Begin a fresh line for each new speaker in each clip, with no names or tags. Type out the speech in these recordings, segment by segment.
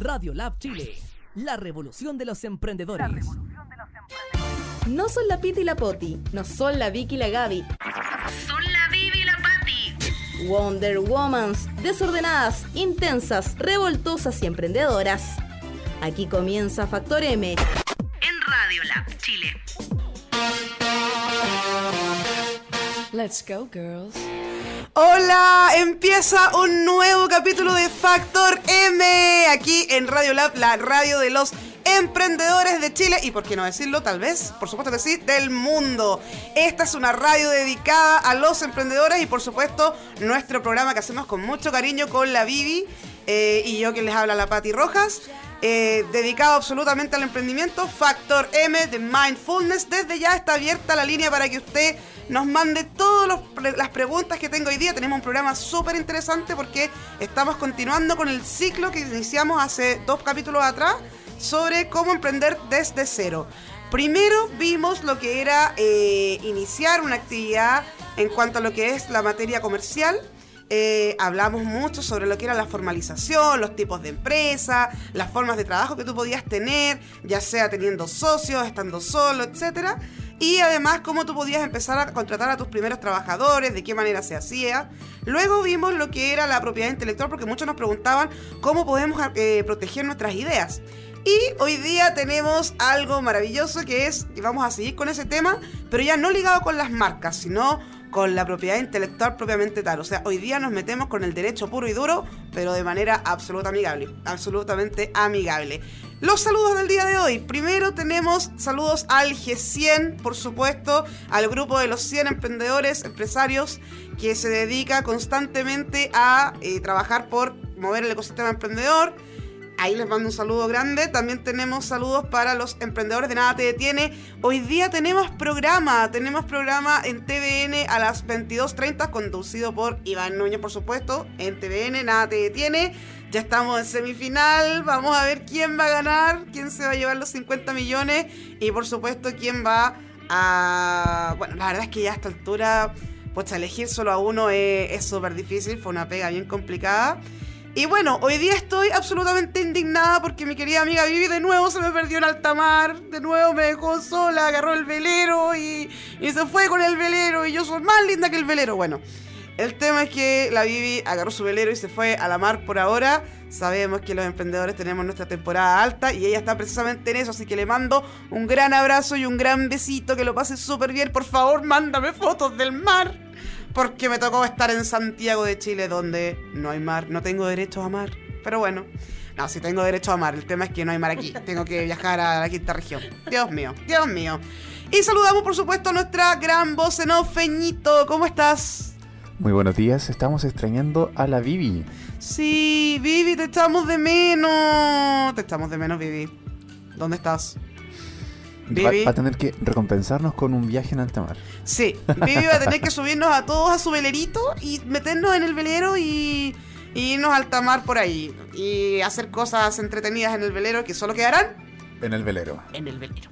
Radio Lab Chile, la revolución de los emprendedores.
No son la Piti y la Poti, no son la Vicky y la Gaby.
Son la Vivi y la Patti.
Wonder Womans, desordenadas, intensas, revoltosas y emprendedoras. Aquí comienza Factor M.
En Radio Lab Chile.
Let's go, girls.
Hola, empieza un nuevo capítulo de Factor M aquí en Radio Lab, la radio de los emprendedores de Chile y por qué no decirlo, tal vez, por supuesto que sí, del mundo. Esta es una radio dedicada a los emprendedores y por supuesto nuestro programa que hacemos con mucho cariño con la Vivi eh, y yo que les habla la Patti Rojas. Eh, dedicado absolutamente al emprendimiento, Factor M de Mindfulness. Desde ya está abierta la línea para que usted nos mande todas las preguntas que tengo hoy día. Tenemos un programa súper interesante porque estamos continuando con el ciclo que iniciamos hace dos capítulos atrás sobre cómo emprender desde cero. Primero vimos lo que era eh, iniciar una actividad en cuanto a lo que es la materia comercial. Eh, hablamos mucho sobre lo que era la formalización, los tipos de empresa, las formas de trabajo que tú podías tener, ya sea teniendo socios, estando solo, etcétera. Y además cómo tú podías empezar a contratar a tus primeros trabajadores, de qué manera se hacía. Luego vimos lo que era la propiedad intelectual, porque muchos nos preguntaban cómo podemos eh, proteger nuestras ideas. Y hoy día tenemos algo maravilloso que es, y vamos a seguir con ese tema, pero ya no ligado con las marcas, sino con la propiedad intelectual propiamente tal. O sea, hoy día nos metemos con el derecho puro y duro, pero de manera absoluta amigable, absolutamente amigable. Los saludos del día de hoy. Primero tenemos saludos al G100, por supuesto, al grupo de los 100 emprendedores, empresarios, que se dedica constantemente a eh, trabajar por mover el ecosistema emprendedor. Ahí les mando un saludo grande. También tenemos saludos para los emprendedores de Nada Te Detiene. Hoy día tenemos programa. Tenemos programa en TVN a las 22.30, conducido por Iván Núñez, por supuesto. En TVN, Nada Te Detiene. Ya estamos en semifinal. Vamos a ver quién va a ganar, quién se va a llevar los 50 millones. Y por supuesto, quién va a. Bueno, la verdad es que ya a esta altura, pues elegir solo a uno es súper difícil. Fue una pega bien complicada. Y bueno, hoy día estoy absolutamente indignada porque mi querida amiga Vivi de nuevo se me perdió en alta mar, de nuevo me dejó sola, agarró el velero y, se fue con el velero y yo soy más linda que el velero. Bueno, el tema es que la Vivi agarró su velero y se fue a la mar por ahora. Sabemos que los emprendedores tenemos nuestra temporada alta y ella está precisamente en eso, así que le mando un gran abrazo y un gran besito, que lo pase súper bien. Por favor, mándame fotos del mar porque me tocó estar en Santiago de Chile donde no hay mar, no tengo derecho a mar. Pero bueno, no, sí tengo derecho a mar, el tema es que no hay mar aquí, tengo que viajar a la quinta región. Dios mío, Dios mío. Y saludamos por supuesto a nuestra gran voz en off, Feñito, ¿cómo estás?
Muy buenos días, estamos extrañando a la Vivi.
Sí, Vivi, te echamos de menos. Te echamos de menos, Vivi. ¿Dónde estás?
Va,
Vivi.
va a tener que recompensarnos con un viaje en alta mar.
Sí, Vivi va a tener que subirnos a todos a su velerito y meternos en el velero y, y irnos al tamar por ahí. Y hacer cosas entretenidas en el velero que solo quedarán
En el velero.
en el velero.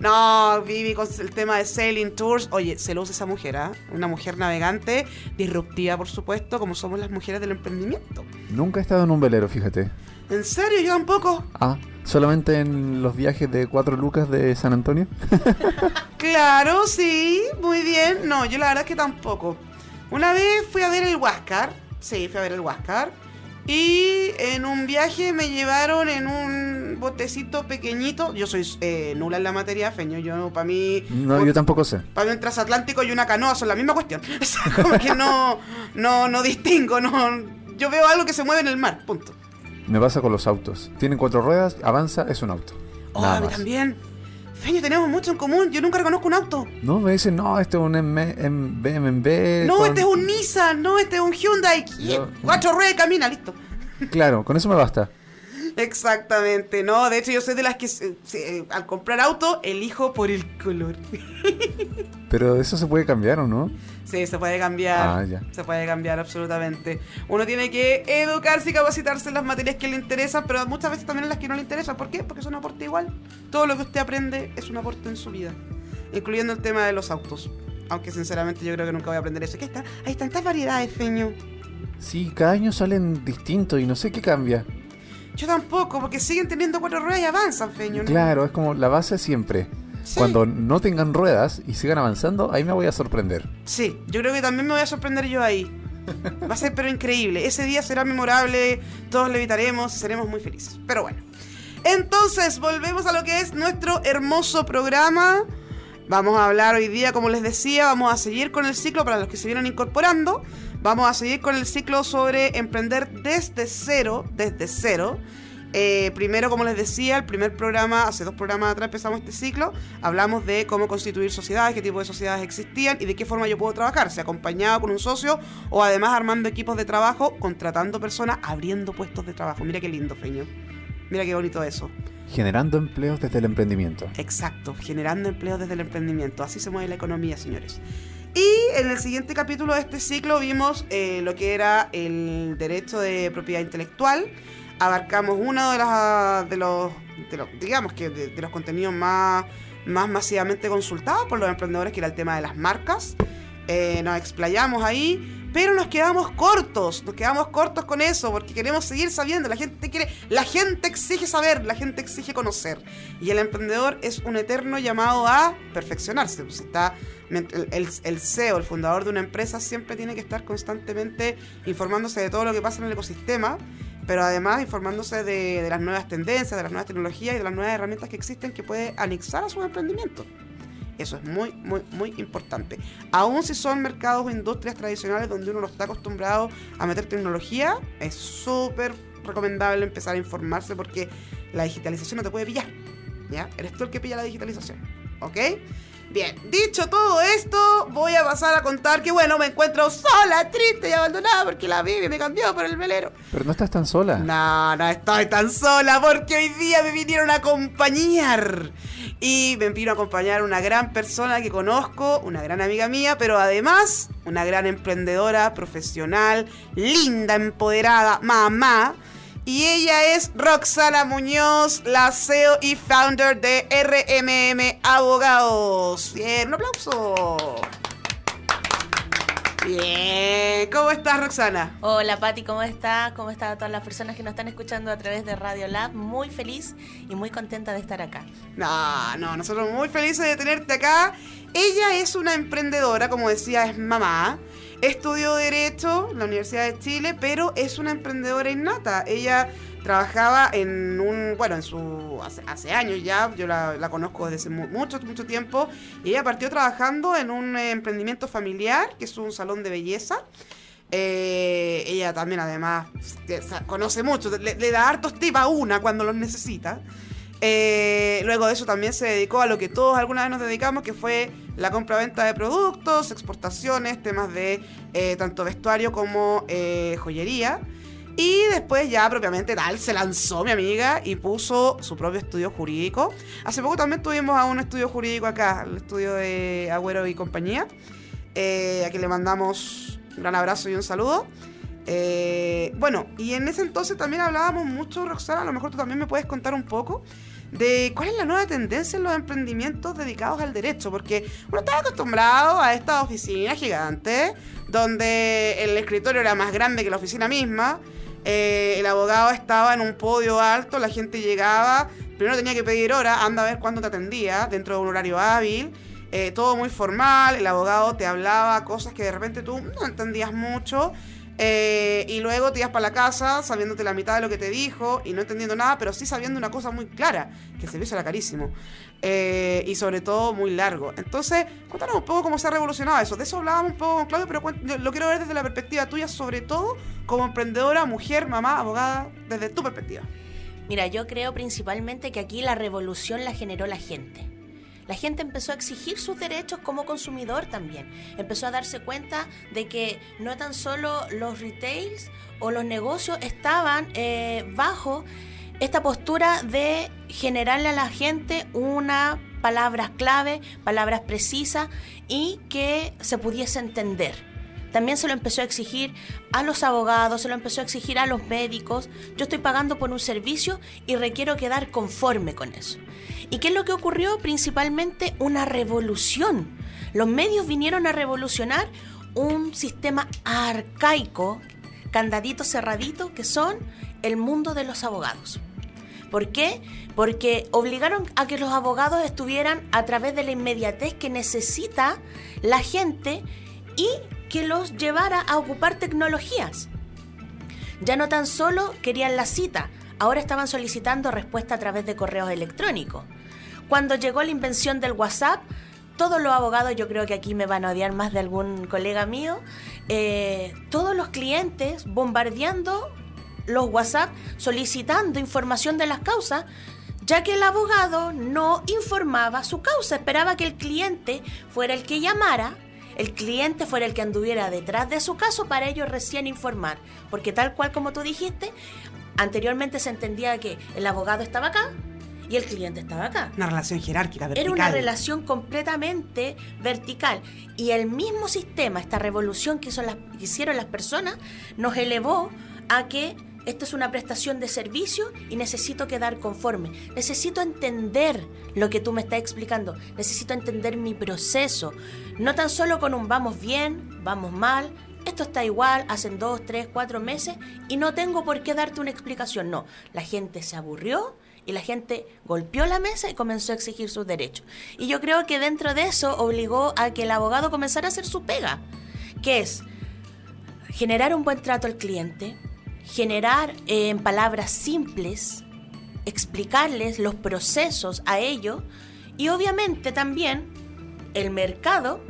No, Vivi, con el tema de Sailing Tours. Oye, se lo usa esa mujer, ¿ah? Una mujer navegante, disruptiva, por supuesto, como somos las mujeres del emprendimiento.
Nunca he estado en un velero, fíjate.
¿En serio? Yo tampoco.
Ah, solamente en los viajes de cuatro lucas de San Antonio.
Claro, sí, muy bien. No, yo la verdad es que tampoco. Una vez fui a ver el Huáscar. Sí, fui a ver el Huáscar. Y en un viaje me llevaron en un botecito pequeñito. Yo soy eh, nula en la materia, feño. Yo, para mí.
No, yo tampoco sé.
Para mí un transatlántico y una canoa son la misma cuestión. O sea, como que no, no, no distingo, no. Yo veo algo que se mueve en el mar, punto.
Me pasa con los autos. Tienen cuatro ruedas, avanza, es un auto.
Oh,
Nada
a mí
más.
también. Feño, tenemos mucho en común. Yo nunca reconozco un auto.
No, me dicen, no, este es un M- M- BMW.
No,
con-
este es un Nissan, no, este es un Hyundai.
Yo-
Cuatro ruedas camina, listo.
Claro, con eso me basta.
Exactamente, no, de hecho yo soy de las que eh, eh, al comprar auto elijo por el color.
Pero eso se puede cambiar, ¿o no?
Sí, se puede cambiar.
Ah, ya.
Se puede cambiar absolutamente. Uno tiene que educarse y capacitarse en las materias que le interesan, pero muchas veces también en las que no le interesan. ¿Por qué? Porque es un aporte igual. Todo lo que usted aprende es un aporte en su vida, incluyendo el tema de los autos. Aunque sinceramente yo creo que nunca voy a aprender eso. ¿Qué está? Hay tantas variedades, feño.
Sí, cada año salen distintos y no sé qué cambia.
Yo tampoco, porque siguen teniendo cuatro ruedas y avanzan, Feño. ¿no?
Claro, es como la base siempre.
Sí.
Cuando no tengan ruedas y sigan avanzando, ahí me voy a sorprender.
Sí, yo creo que también me voy a sorprender yo ahí. Va a ser pero increíble. Ese día será memorable, todos levitaremos, seremos muy felices. Pero bueno. Entonces, volvemos a lo que es nuestro hermoso programa. Vamos a hablar hoy día, como les decía, vamos a seguir con el ciclo para los que se vienen incorporando. Vamos a seguir con el ciclo sobre emprender desde cero, desde cero. Eh, primero, como les decía, el primer programa, hace dos programas atrás empezamos este ciclo, hablamos de cómo constituir sociedades, qué tipo de sociedades existían y de qué forma yo puedo trabajar, sea acompañado con un socio o además armando equipos de trabajo, contratando personas, abriendo puestos de trabajo. Mira qué lindo, Feño. Mira qué bonito eso.
Generando empleos desde el emprendimiento.
Exacto, generando empleo desde el emprendimiento. Así se mueve la economía, señores. Y en el siguiente capítulo de este ciclo vimos eh, lo que era el derecho de propiedad intelectual. Abarcamos uno de, las, de, los, digamos que de, de los contenidos más, más masivamente consultados por los emprendedores, que era el tema de las marcas. Eh, nos explayamos ahí, pero nos quedamos cortos, nos quedamos cortos con eso, porque queremos seguir sabiendo, la gente quiere, la gente exige saber, la gente exige conocer, y el emprendedor es un eterno llamado a perfeccionarse, pues está, el, el, el CEO, el fundador de una empresa, siempre tiene que estar constantemente informándose de todo lo que pasa en el ecosistema, pero además informándose de, las nuevas tendencias, de las nuevas tecnologías y de las nuevas herramientas que existen que puede anexar a sus emprendimientos. Eso es muy, muy, muy importante. Aún si son mercados o industrias tradicionales donde uno no está acostumbrado a meter tecnología, es súper recomendable empezar a informarse porque la digitalización no te puede pillar. ¿Ya? Eres tú el que pilla la digitalización. ¿Ok? Bien, dicho todo esto, voy a pasar a contar que, bueno, me encuentro sola, triste y abandonada porque la Vivi me cambió por el velero.
Pero no estás tan sola.
No, no estoy tan sola porque hoy día me vinieron a acompañar. Y me vino a acompañar una gran persona que conozco, una gran amiga mía, pero además una gran emprendedora, profesional, linda, empoderada, mamá. Y ella es Roxana Muñoz, la CEO y founder de RMM Abogados. Bien, un aplauso. Bien, ¿cómo estás Roxana?
Hola Pati, ¿cómo está? ¿Cómo están todas las personas que nos están escuchando a través de Radio Lab? Muy feliz y muy contenta de estar acá.
No, no, nosotros muy felices de tenerte acá. Ella es una emprendedora, como decía, es mamá. Estudió Derecho en la Universidad de Chile, pero es una emprendedora innata. Ella trabajaba en un, bueno, en su, hace, años ya, yo la, la, conozco desde hace mucho, mucho tiempo, y ella partió trabajando en un eh, emprendimiento familiar, que es un salón de belleza. Eh, ella también además conoce mucho, le, le, da hartos tips a una cuando los necesita. Eh, luego de eso también se dedicó a lo que todos alguna vez nos dedicamos, que fue la compra-venta de productos, exportaciones, temas de eh, tanto vestuario como eh, joyería. Y después ya propiamente tal, se lanzó mi amiga y puso su propio estudio jurídico. Hace poco también tuvimos a un estudio jurídico acá, el estudio de Agüero y compañía. Eh, a quien le mandamos un gran abrazo y un saludo. Bueno, y en ese entonces también hablábamos mucho, Roxana, a lo mejor tú también me puedes contar un poco de cuál es la nueva tendencia en los emprendimientos dedicados al derecho, porque uno estaba acostumbrado a estas oficinas gigantes, donde el escritorio era más grande que la oficina misma, eh, el abogado estaba en un podio alto, la gente llegaba, primero tenía que pedir hora, anda a ver cuándo te atendía, dentro de un horario hábil, eh, todo muy formal, el abogado te hablaba cosas que de repente tú no entendías mucho, eh, y luego te ibas para la casa sabiéndote la mitad de lo que te dijo y no entendiendo nada, pero sí sabiendo una cosa muy clara, que el servicio era carísimo. Eh, y sobre todo muy largo. Entonces, cuéntanos un poco cómo se ha revolucionado eso. De eso hablábamos un poco con Claudio, pero lo quiero ver desde la perspectiva tuya, sobre todo como emprendedora, mujer, mamá, abogada, desde tu perspectiva.
Mira, yo creo principalmente que aquí la revolución la generó la gente. La gente empezó a exigir sus derechos como consumidor también. Empezó a darse cuenta de que no tan solo los retails o los negocios estaban eh, bajo esta postura de generarle a la gente una palabras clave, palabras precisas y que se pudiese entender. También se lo empezó a exigir a los abogados, se lo empezó a exigir a los médicos. Yo estoy pagando por un servicio y requiero quedar conforme con eso. ¿Y qué es lo que ocurrió? Principalmente una revolución. Los medios vinieron a revolucionar un sistema arcaico candadito cerradito que son el mundo de los abogados. ¿Por qué? Porque obligaron a que los abogados estuvieran a través de la inmediatez que necesita la gente y que los llevara a ocupar tecnologías. Ya no tan solo querían la cita, ahora estaban solicitando respuesta a través de correos electrónicos. Cuando llegó la invención del WhatsApp, todos los abogados, yo creo que aquí me van a odiar más de algún colega mío, eh, todos los clientes bombardeando los WhatsApp solicitando información de las causas, ya que el abogado no informaba su causa, esperaba que el cliente fuera el que llamara, el cliente fuera el que anduviera detrás de su caso para ellos recién informar, porque tal cual como tú dijiste, anteriormente se entendía que el abogado estaba acá y el cliente estaba acá.
Una relación jerárquica, vertical.
Era una relación completamente vertical. Y el mismo sistema, esta revolución que, hizo las, que hicieron las personas, nos elevó a que esto es una prestación de servicio y necesito quedar conforme. Necesito entender lo que tú me estás explicando. Necesito entender mi proceso. No tan solo con un vamos bien, vamos mal, esto está igual, hacen dos, tres, cuatro meses y no tengo por qué darte una explicación. No, la gente se aburrió y la gente golpeó la mesa y comenzó a exigir sus derechos. Y yo creo que dentro de eso obligó a que el abogado comenzara a hacer su pega, que es generar un buen trato al cliente, generar eh, en palabras simples, explicarles los procesos a ellos y obviamente también el mercado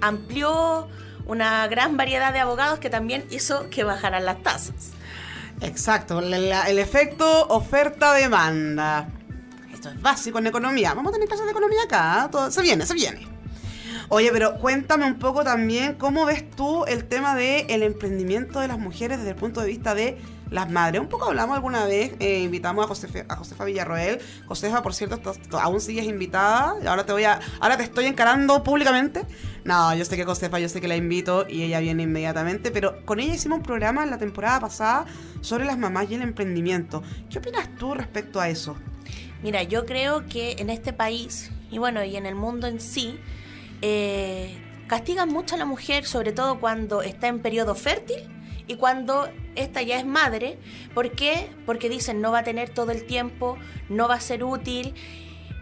amplió una gran variedad de abogados que también hizo que bajaran las tasas.
Exacto, el efecto oferta-demanda. Esto es básico en economía. Vamos a tener clases de economía acá. Todo- se viene, se viene. Oye, pero cuéntame un poco también cómo ves tú el tema del el emprendimiento de las mujeres desde el punto de vista de las madres. Un poco hablamos alguna vez, eh, invitamos a, Josefa, a Josefa Villarroel. Josefa, por cierto, aún sigues invitada. Ahora te voy a, ahora te estoy encarando públicamente. No, yo sé que Josefa, yo sé que la invito y ella viene inmediatamente, pero con ella hicimos un programa en la temporada pasada sobre las mamás y el emprendimiento. ¿Qué opinas tú respecto a eso?
Mira, yo creo que en este país, y bueno, y en el mundo en sí, eh, castigan mucho a la mujer, sobre todo cuando está en periodo fértil y cuando esta ya es madre. ¿Por qué? Porque dicen no va a tener todo el tiempo, no va a ser útil.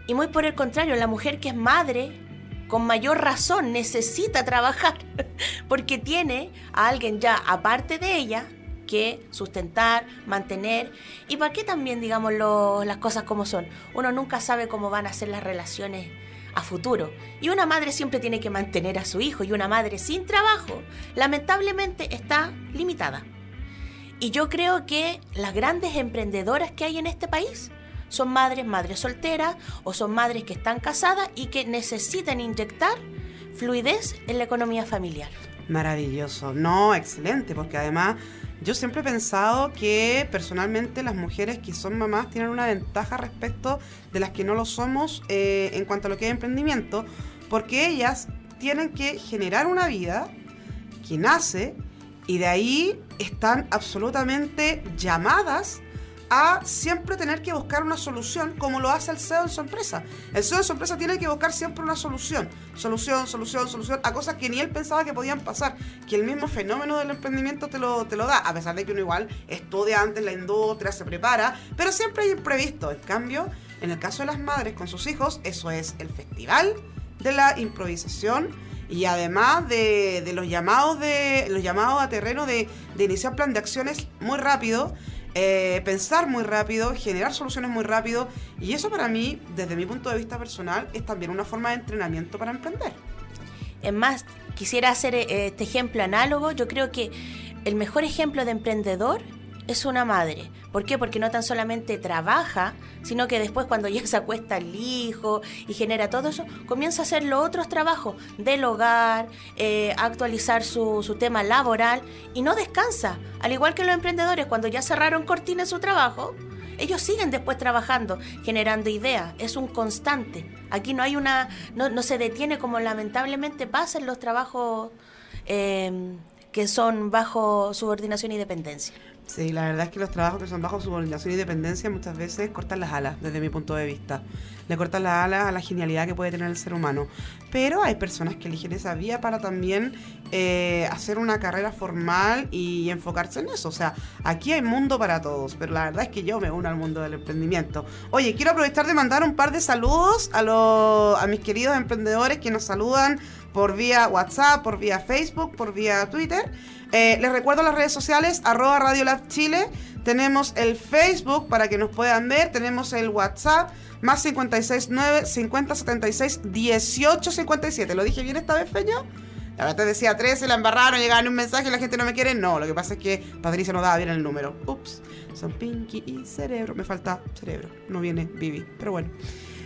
Y muy por el contrario, la mujer que es madre, con mayor razón, necesita trabajar, porque tiene a alguien ya aparte de ella que sustentar, mantener. ¿Y para qué también, digamos, las cosas como son? Uno nunca sabe cómo van a ser las relaciones a futuro. Y una madre siempre tiene que mantener a su hijo y una madre sin trabajo, lamentablemente, está limitada. Y yo creo que las grandes emprendedoras que hay en este país son madres, madres solteras o son madres que están casadas y que necesitan inyectar fluidez en la economía familiar.
Maravilloso. No, excelente, porque además yo siempre he pensado que personalmente las mujeres que son mamás tienen una ventaja respecto de las que no lo somos eh, en cuanto a lo que es emprendimiento, porque ellas tienen que generar una vida que nace y de ahí están absolutamente llamadas a siempre tener que buscar una solución como lo hace el CEO en su empresa. El CEO en su empresa tiene que buscar siempre una solución, solución, solución, solución, a cosas que ni él pensaba que podían pasar, que el mismo fenómeno del emprendimiento te lo, te lo da, a pesar de que uno igual estudia antes la industria, se prepara, pero siempre hay imprevisto. En cambio, en el caso de las madres con sus hijos, eso es el festival de la improvisación y además de, de los llamados de los llamados a terreno de, de iniciar plan de acciones muy rápido eh, pensar muy rápido, generar soluciones muy rápido y eso para mí, desde mi punto de vista personal, es también una forma de entrenamiento para emprender.
Es más, quisiera hacer eh, este ejemplo análogo. Yo creo que el mejor ejemplo de emprendedor es una madre. ¿Por qué? Porque no tan solamente trabaja, sino que después cuando ya se acuesta el hijo y genera todo eso, comienza a hacer los otros trabajos del hogar, eh, actualizar su, su tema laboral y no descansa. Al igual que los emprendedores, cuando ya cerraron cortina su trabajo, ellos siguen después trabajando, generando ideas. Es un constante. Aquí no hay una, no, no se detiene como lamentablemente pasa en los trabajos eh, que son bajo subordinación y dependencia.
Sí, la verdad es que los trabajos que son bajo subordinación y dependencia muchas veces cortan las alas, desde mi punto de vista. Le cortan las alas a la genialidad que puede tener el ser humano. Pero hay personas que eligen esa vía para también eh, hacer una carrera formal y enfocarse en eso. O sea, aquí hay mundo para todos, pero la verdad es que yo me uno al mundo del emprendimiento. Oye, quiero aprovechar de mandar un par de saludos a, los, a mis queridos emprendedores que nos saludan por vía WhatsApp, por vía Facebook, por vía Twitter. Eh, les recuerdo las redes sociales, arroba Radio Lab Chile. Tenemos el Facebook para que nos puedan ver. Tenemos el WhatsApp, más 569 5076 1857. ¿Lo dije bien esta vez, Feño? La verdad te decía 13, la embarraron, llegaban un mensaje y la gente no me quiere. No, lo que pasa es que Patricia no daba bien el número. Ups, son Pinky y Cerebro. Me falta Cerebro, no viene Vivi. Pero bueno,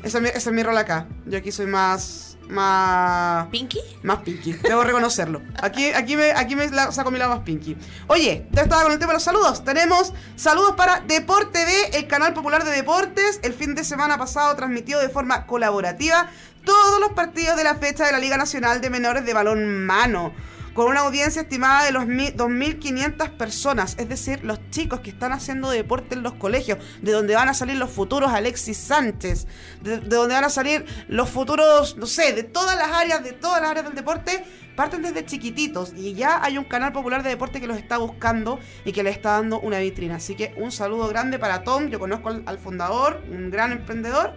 ese es mi, ese es mi rol acá. Yo aquí soy más. Más.
¿Pinky?
Más pinky, debo reconocerlo. Aquí, aquí me, aquí me la- saco mi lado más pinky. Oye, ya estaba con el tema de los saludos. Tenemos saludos para Deporte B, el canal popular de deportes. El fin de semana pasado transmitió de forma colaborativa todos los partidos de la fecha de la Liga Nacional de Menores de Balón Mano. Con una audiencia estimada de los mi- 2.500 personas, es decir, los chicos que están haciendo deporte en los colegios, de donde van a salir los futuros Alexis Sánchez, de, de donde van a salir los futuros, no sé, de todas las áreas, de todas las áreas del deporte, parten desde chiquititos y ya hay un canal popular de deporte que los está buscando y que le está dando una vitrina. Así que un saludo grande para Tom, yo conozco al, al fundador, un gran emprendedor.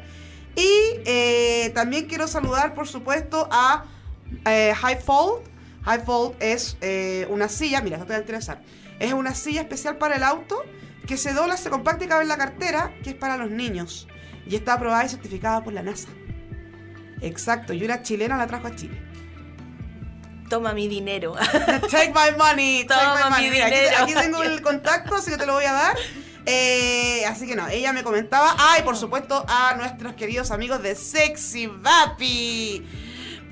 Y eh, también quiero saludar, por supuesto, a eh, Highfold. Highfold es eh, una silla, mira, esto te va a interesar. Es una silla especial para el auto que se dobla, se compacta y cabe en la cartera, que es para los niños. Y está aprobada y certificada por la NASA. Exacto, y una chilena la trajo a Chile.
Toma mi dinero.
Take my money, take
Toma
my
mi
money. Mira, aquí,
dinero.
aquí tengo el contacto, así que te lo voy a dar. Eh, así que no, ella me comentaba. Ah, y por supuesto a nuestros queridos amigos de Sexy Vapi.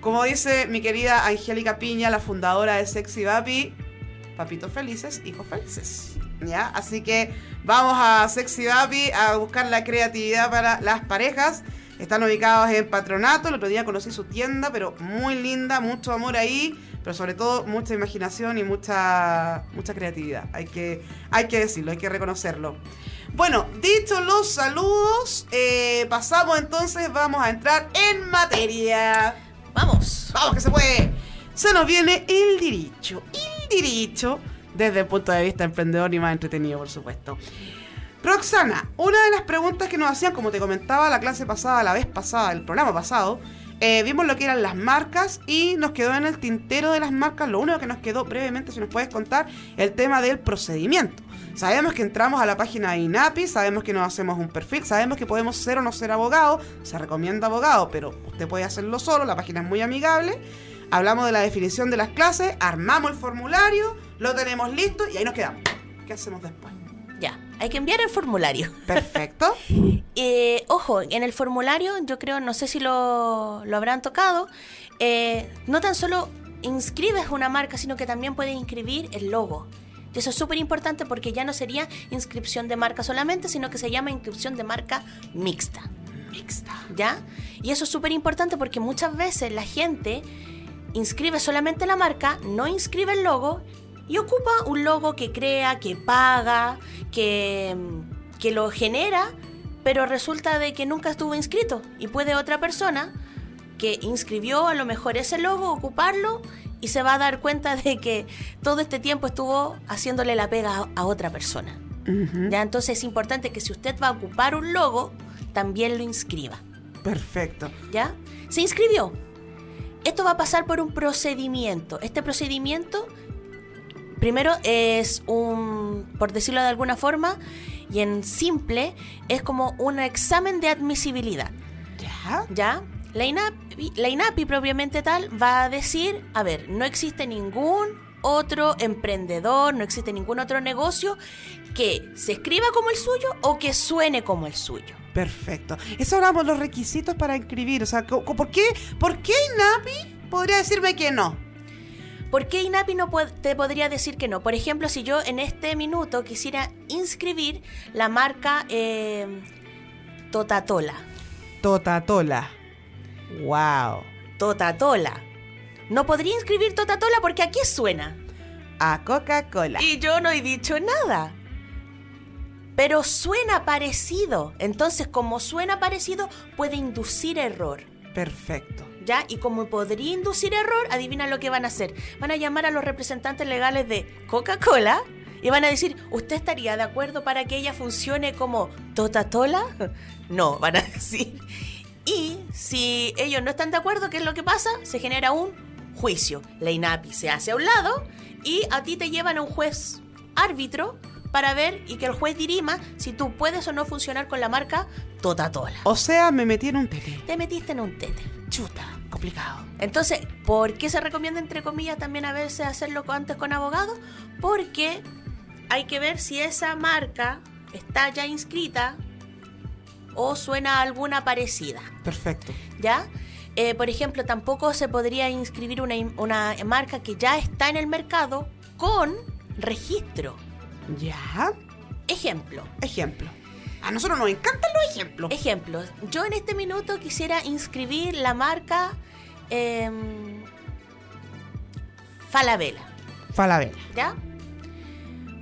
Como dice mi querida Angélica Piña, la fundadora de Sexy Vapi, papitos felices, hijos felices. ¿Ya? Así que vamos a Sexy Vapi a buscar la creatividad para las parejas. Están ubicados en Patronato. El otro día conocí su tienda, pero muy linda, mucho amor ahí, pero sobre todo mucha imaginación y mucha, mucha creatividad. Hay que, hay que decirlo, hay que reconocerlo. Bueno, dicho los saludos, eh, pasamos entonces, vamos a entrar en materia.
Vamos.
Vamos que se puede. Se nos viene el derecho. El derecho desde el punto de vista emprendedor y más entretenido, por supuesto. Roxana, una de las preguntas que nos hacían, como te comentaba la clase pasada, la vez pasada, el programa pasado, eh, vimos lo que eran las marcas y nos quedó en el tintero de las marcas, lo único que nos quedó brevemente, si nos puedes contar, el tema del procedimiento. Sabemos que entramos a la página de INAPI, sabemos que nos hacemos un perfil, sabemos que podemos ser o no ser abogado, se recomienda abogado, pero usted puede hacerlo solo, la página es muy amigable. Hablamos de la definición de las clases, armamos el formulario, lo tenemos listo y ahí nos quedamos. ¿Qué hacemos después?
Ya, hay que enviar el formulario.
Perfecto.
Eh, ojo, en el formulario, yo creo, no sé si lo, lo habrán tocado, eh, no tan solo inscribes una marca, sino que también puedes inscribir el logo. Y eso es súper importante porque ya no sería inscripción de marca solamente, sino que se llama inscripción de marca mixta.
Mixta.
¿Ya? Y eso es súper importante porque muchas veces la gente inscribe solamente la marca, no inscribe el logo y ocupa un logo que crea, que paga, que, que lo genera, pero resulta de que nunca estuvo inscrito y puede otra persona que inscribió a lo mejor ese logo ocuparlo y se va a dar cuenta de que todo este tiempo estuvo haciéndole la pega a, a otra persona. Ya entonces es importante que si usted va a ocupar un logo, también lo inscriba.
Perfecto.
¿Ya? Se inscribió. Esto va a pasar por un procedimiento. Este procedimiento, primero es un, por decirlo de alguna forma, y en simple, es como un examen de admisibilidad.
¿Ya?
¿Ya? La INAPI, la INAPI propiamente tal va a decir, a ver, no existe ningún otro emprendedor, no existe ningún otro negocio que se escriba como el suyo o que suene como el suyo.
Perfecto. Eso hablamos los requisitos para inscribir. O sea, ¿por qué, ¿por qué INAPI podría decirme que no?
¿Por qué INAPI no te podría decir que no? Por ejemplo, si yo en este minuto quisiera inscribir la marca eh, Totatola.
Totatola. Wow.
Totatola. No podría inscribir Totatola porque aquí suena.
A Coca-Cola.
Y yo no he dicho nada. pero suena parecido. Entonces, como suena parecido, puede inducir error.
Perfecto.
¿Ya? Y como podría inducir error, adivina lo que van a hacer. Van a llamar a los representantes legales de Coca-Cola y van a decir, ¿usted estaría de acuerdo para que ella funcione como Totatola? No, van a decir. Y si ellos no están de acuerdo, ¿qué es lo que pasa? Se genera un juicio. La INAPI se hace a un lado y a ti te llevan a un juez árbitro para ver y que el juez dirima si tú puedes o no funcionar con la marca Totatola.
O sea, me metí en un tete.
Te metiste en un tete.
Chuta, complicado.
Entonces, ¿por qué se recomienda, entre comillas, también a veces hacerlo antes con abogado? Porque hay que ver si esa marca está ya inscrita o suena alguna parecida,
Perfecto.
¿ya? Eh, por ejemplo, tampoco se podría inscribir una, una marca que ya está en el mercado con registro.
Ya.
Ejemplo,
Ejemplo. A nosotros nos encantan los ejemplos.
ejemplo. Yo en este minuto quisiera inscribir la marca em, Falabella.
Falabella.
¿Ya?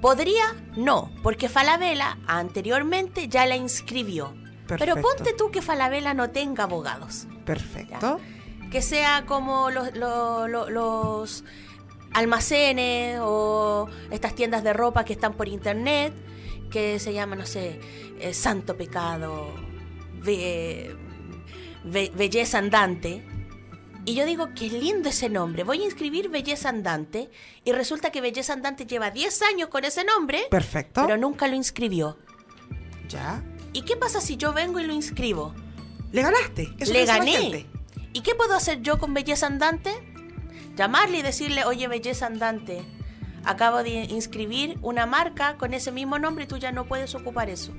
¿Podría? No, porque Falabella anteriormente ya la inscribió. Pero ponte tú que Falabella no tenga abogados.
Perfecto.
Que sea como los, lo- lo- los almacenes o estas tiendas de ropa que están por internet, que se llaman, no sé, eh, Santo Pecado, Be- Be- Belleza Andante. Y yo digo, qué lindo ese nombre. Voy a inscribir Belleza Andante y resulta que Belleza Andante lleva 10 años con ese nombre,
Perfecto.
pero nunca lo inscribió.
Ya.
¿Y qué pasa si yo vengo y lo inscribo?
Le ganaste. Eso
Le gané.
gente.
¿Y qué puedo hacer yo con Belleza Andante? Llamarle y decirle, oye, Belleza Andante, acabo de inscribir una marca con ese mismo nombre y tú ya no puedes ocupar eso.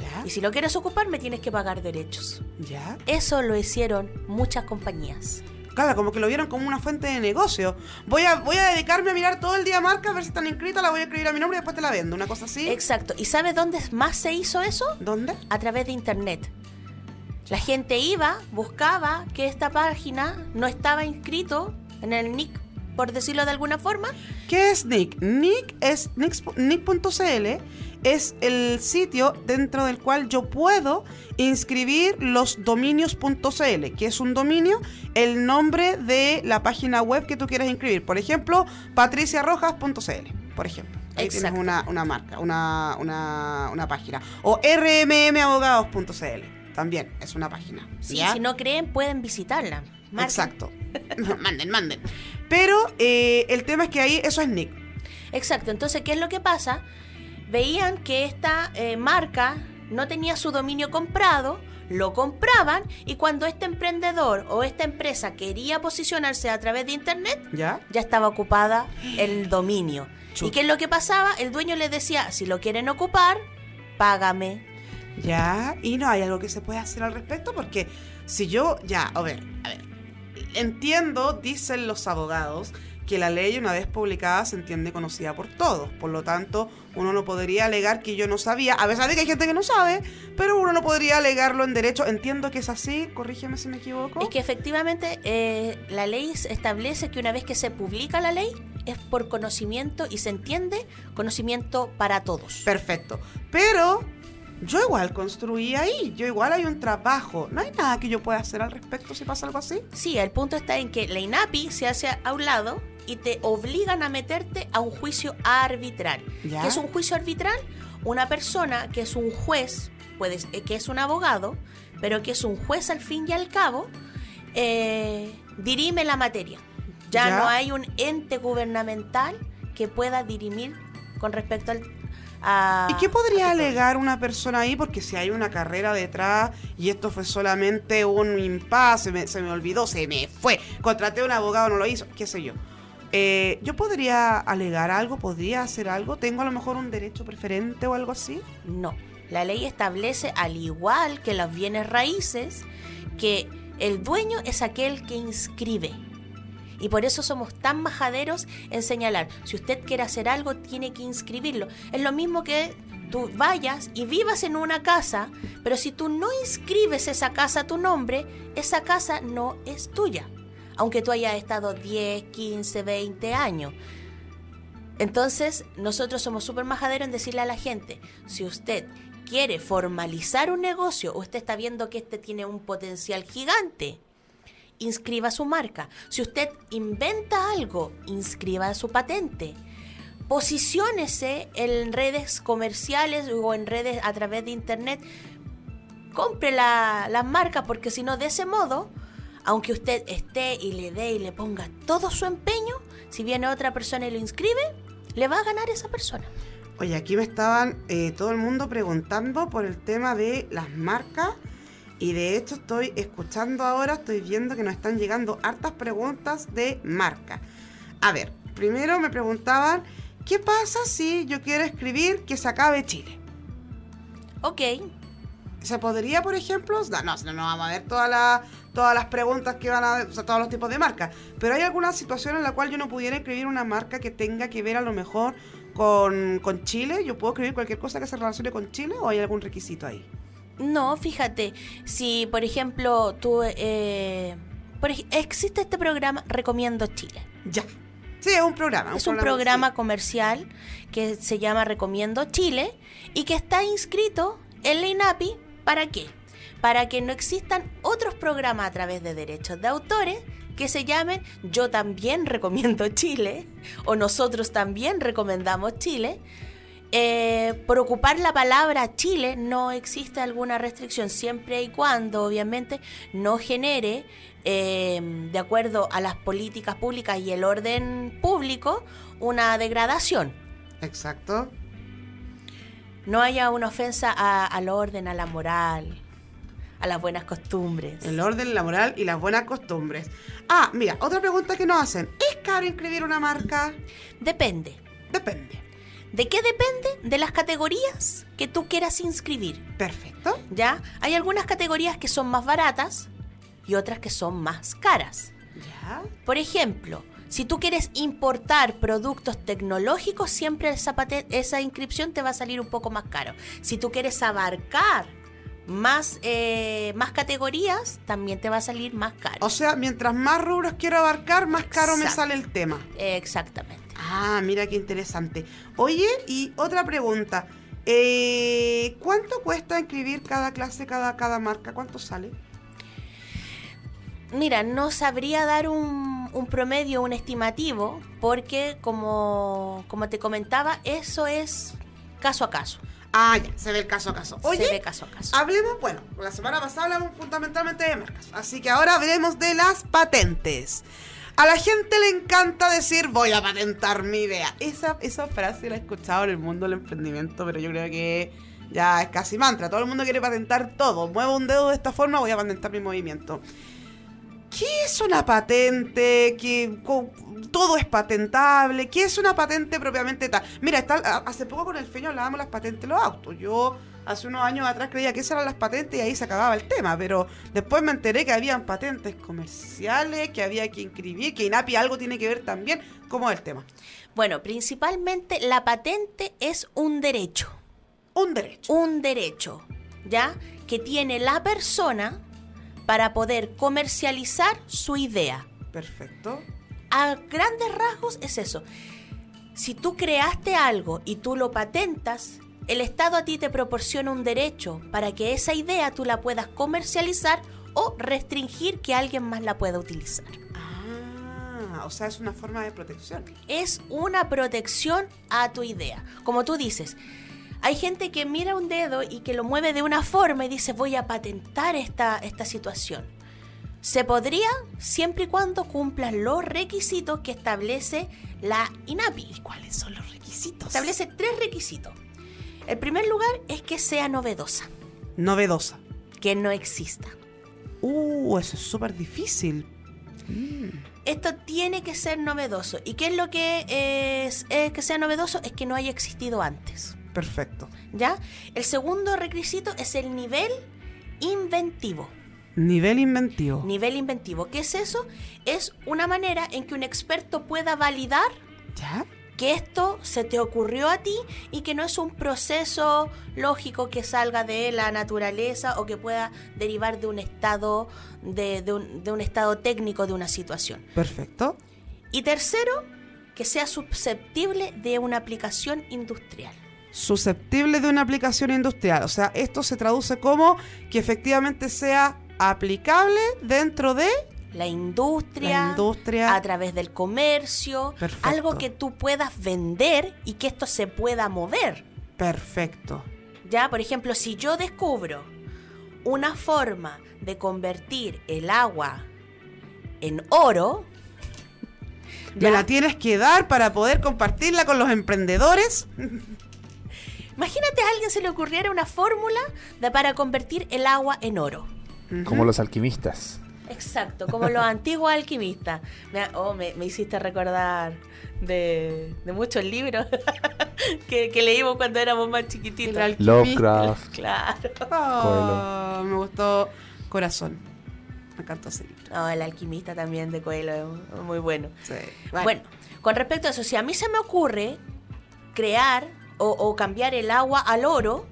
Ya.
Y si lo quieres ocupar, me tienes que pagar derechos.
Ya.
Eso lo hicieron muchas compañías.
Claro, como que lo vieron como una fuente de negocio. Voy a, voy a dedicarme a mirar todo el día marcas, a ver si están inscritas, la voy a escribir a mi nombre y después te la vendo. Una cosa así.
Exacto. ¿Y sabes dónde más se hizo eso?
¿Dónde?
A través de Internet. La gente iba, buscaba que esta página no estaba inscrito en el NIC, por decirlo de alguna forma,
¿Qué es Nick? Nick es Nick- Nick.cl es el sitio dentro del cual yo puedo inscribir los dominios.cl, que es un dominio, el nombre de la página web que tú quieres inscribir. Por ejemplo, patriciarrojas.cl, por ejemplo. Ahí tienes una, una marca, una, una, una página. O rmmabogados.cl, también es una página.
Sí,
¿ya?
si no creen, pueden visitarla. Marquen.
Exacto. manden, manden. Pero eh, el tema es que ahí eso es Nick.
Exacto. Entonces, ¿qué es lo que pasa? Veían que esta eh, marca no tenía su dominio comprado, lo compraban y cuando este emprendedor o esta empresa quería posicionarse a través de Internet,
¿Ya?
ya estaba ocupada el dominio.
Chuta.
¿Y qué es lo que pasaba? El dueño les decía, si lo quieren ocupar, págame.
Ya, y no hay algo que se pueda hacer al respecto porque si yo, ya, a ver, a ver, entiendo, dicen los abogados, que la ley una vez publicada se entiende conocida por todos, por lo tanto uno no podría alegar que yo no sabía, a pesar de que hay gente que no sabe, pero uno no podría alegarlo en derecho, entiendo que es así, corrígeme si me equivoco.
Es que efectivamente eh, la ley establece que una vez que se publica la ley es por conocimiento y se entiende conocimiento para todos.
Perfecto, pero yo igual construí ahí, yo igual hay un trabajo, no hay nada que yo pueda hacer al respecto si pasa algo así.
Sí, el punto está en que la INAPI se hace a un lado y te obligan a meterte a un juicio arbitral.
Ya.
¿Qué es un juicio arbitral? Una persona que es un juez, puede, eh, que es un abogado, pero que es un juez al fin y al cabo, eh, dirime la materia. Ya,
Ya.
no hay un ente gubernamental que pueda dirimir con respecto al... a-
¿Y qué podría alegar una persona ahí? Porque si hay una carrera detrás y esto fue solamente un impasse, se me, se me olvidó, se me fue, contraté a un abogado, no lo hizo, qué sé yo. Eh, ¿Yo podría alegar algo? ¿Podría hacer algo? ¿Tengo a lo mejor un derecho preferente o algo así?
No, la ley establece, al igual que los bienes raíces, que el dueño es aquel que inscribe. Y por eso somos tan majaderos en señalar, si usted quiere hacer algo, tiene que inscribirlo. Es lo mismo que tú vayas y vivas en una casa, pero si tú no inscribes esa casa a tu nombre, esa casa no es tuya. Aunque tú hayas estado 10, 15, 20 años. Entonces, nosotros somos súper majaderos en decirle a la gente, si usted quiere formalizar un negocio usted está viendo que este tiene un potencial gigante, inscriba su marca. Si usted inventa algo, inscriba su patente. Posiciónese en redes comerciales o en redes a través de internet. Compre la- las marcas porque si no, de ese modo, aunque usted esté y le dé y le ponga todo su empeño, si viene otra persona y lo inscribe, le va a ganar esa persona.
Oye, aquí me estaban eh, todo el mundo preguntando por el tema de las marcas. Y de hecho estoy escuchando ahora, estoy viendo que nos están llegando hartas preguntas de marca. A ver, primero me preguntaban, ¿qué pasa si yo quiero escribir que se acabe Chile?
Ok,
¿Se podría, por ejemplo? No, no, no, no vamos a ver todas las todas las preguntas que van a... O sea, todos los tipos de marcas. Pero hay alguna situación en la cual yo no pudiera escribir una marca que tenga que ver a lo mejor con, con Chile. ¿Yo puedo escribir cualquier cosa que se relacione con Chile o hay algún requisito ahí?
No, fíjate, si por ejemplo tú... eh, por existe este programa Recomiendo Chile.
Ya. Sí, es un programa.
es un programa
sí.
comercial que se llama Recomiendo Chile y que está inscrito en la INAPI. ¿Para qué? Para que no existan otros programas a través de derechos de autores que se llamen Yo también recomiendo Chile o nosotros también recomendamos Chile. Eh, por ocupar la palabra Chile no existe alguna restricción siempre y cuando obviamente no genere eh, de acuerdo a las políticas públicas y el orden público una degradación
Exacto.
no haya una ofensa a- al orden a la moral a las buenas costumbres
El orden, la moral y las buenas costumbres. Ah, mira, otra pregunta que nos hacen. ¿Es caro inscribir una marca?
depende
Depende.
¿de qué depende? de las categorías que tú quieras inscribir
Perfecto.
¿ya? hay algunas categorías que son más baratas y otras que son más caras
Ya.
Por ejemplo, si tú quieres importar productos tecnológicos, siempre esa, esa inscripción te va a salir un poco más caro. Si tú quieres abarcar más, eh, más categorías, también te va a salir más caro.
O sea, mientras más rubros quiero abarcar, más caro me sale el tema.
Exactamente.
Ah, mira qué interesante. Oye, y otra pregunta. Eh, ¿Cuánto cuesta inscribir cada clase, cada, cada marca? ¿Cuánto sale?
Mira, no sabría dar un, un promedio, un estimativo, porque como, como te comentaba, eso es caso a caso.
Ah, ya, se ve el caso a caso. Oye,
Se ve caso a caso.
hablemos, bueno, la semana pasada hablamos fundamentalmente de marcas, así que ahora hablemos de las patentes. A la gente le encanta decir voy a patentar mi idea. Esa, esa frase la he escuchado en el mundo del emprendimiento, pero yo creo que ya es casi mantra. Todo el mundo quiere patentar todo. Muevo un dedo de esta forma, voy a patentar mi movimiento. ¿Qué es una patente? ¿Qué, todo es patentable. ¿Qué es una patente propiamente tal? Mira, está, hace poco con el feño hablábamos las patentes de los autos. Yo hace unos años atrás creía que esas eran las patentes y ahí se acababa el tema, pero después me enteré que habían patentes comerciales, que había que inscribir, que INAPI algo tiene que ver también. ¿Cómo es el tema?
Bueno, principalmente la patente es un derecho.
Un derecho.
un derecho, ¿ya? Que tiene la persona para poder comercializar su idea.
Perfecto.
A grandes rasgos es eso. Si tú creaste algo y tú lo patentas, el Estado a ti te proporciona un derecho para que esa idea tú la puedas comercializar o restringir que alguien más la pueda utilizar.
Ah, o sea, es una forma de protección.
es una protección a tu idea. Como tú dices, hay gente que mira un dedo y que lo mueve de una forma y dice voy a patentar esta, esta situación. Se podría siempre y cuando cumplan los requisitos que establece la INAPI.
¿Cuáles son los requisitos?
Establece tres requisitos. El primer lugar es que sea novedosa,
Novedosa.
que no exista.
Uh, eso es súper difícil.
Esto tiene que ser novedoso. ¿Y qué es lo que es, es que sea novedoso? Es que no haya existido antes.
Perfecto.
¿Ya? El segundo requisito es el nivel inventivo.
Nivel inventivo.
Nivel inventivo. ¿Qué es eso? Es una manera en que un experto pueda validar
¿Ya?
que esto se te ocurrió a ti y que no es un proceso lógico que salga de la naturaleza o que pueda derivar de un estado de, de un, de un estado técnico de una situación.
Perfecto.
Y tercero, que sea susceptible de una aplicación industrial.
Susceptible de una aplicación industrial. O sea, esto se traduce como que efectivamente sea aplicable dentro de
La industria,
la industria.
a través del comercio,
Perfecto.
algo que tú puedas vender y que esto se pueda mover.
Perfecto.
Ya, por ejemplo, si yo descubro una forma de convertir el agua en oro,
Me
ya,
la tienes que dar para poder compartirla con los emprendedores.
Imagínate a alguien se le ocurriera una fórmula de- para convertir el agua en oro.
Como los alquimistas.
Exacto, como los antiguos alquimistas. Me, oh, me, me hiciste recordar de, de muchos libros que, que leímos cuando éramos más chiquititos.
Lovecraft.
Claro.
Oh, me gustó Corazón. Me encantó ese libro.
No, el alquimista también de Coelho es muy bueno.
Sí.
Bueno. con respecto a eso, si a mí se me ocurre crear o, o cambiar el agua al oro,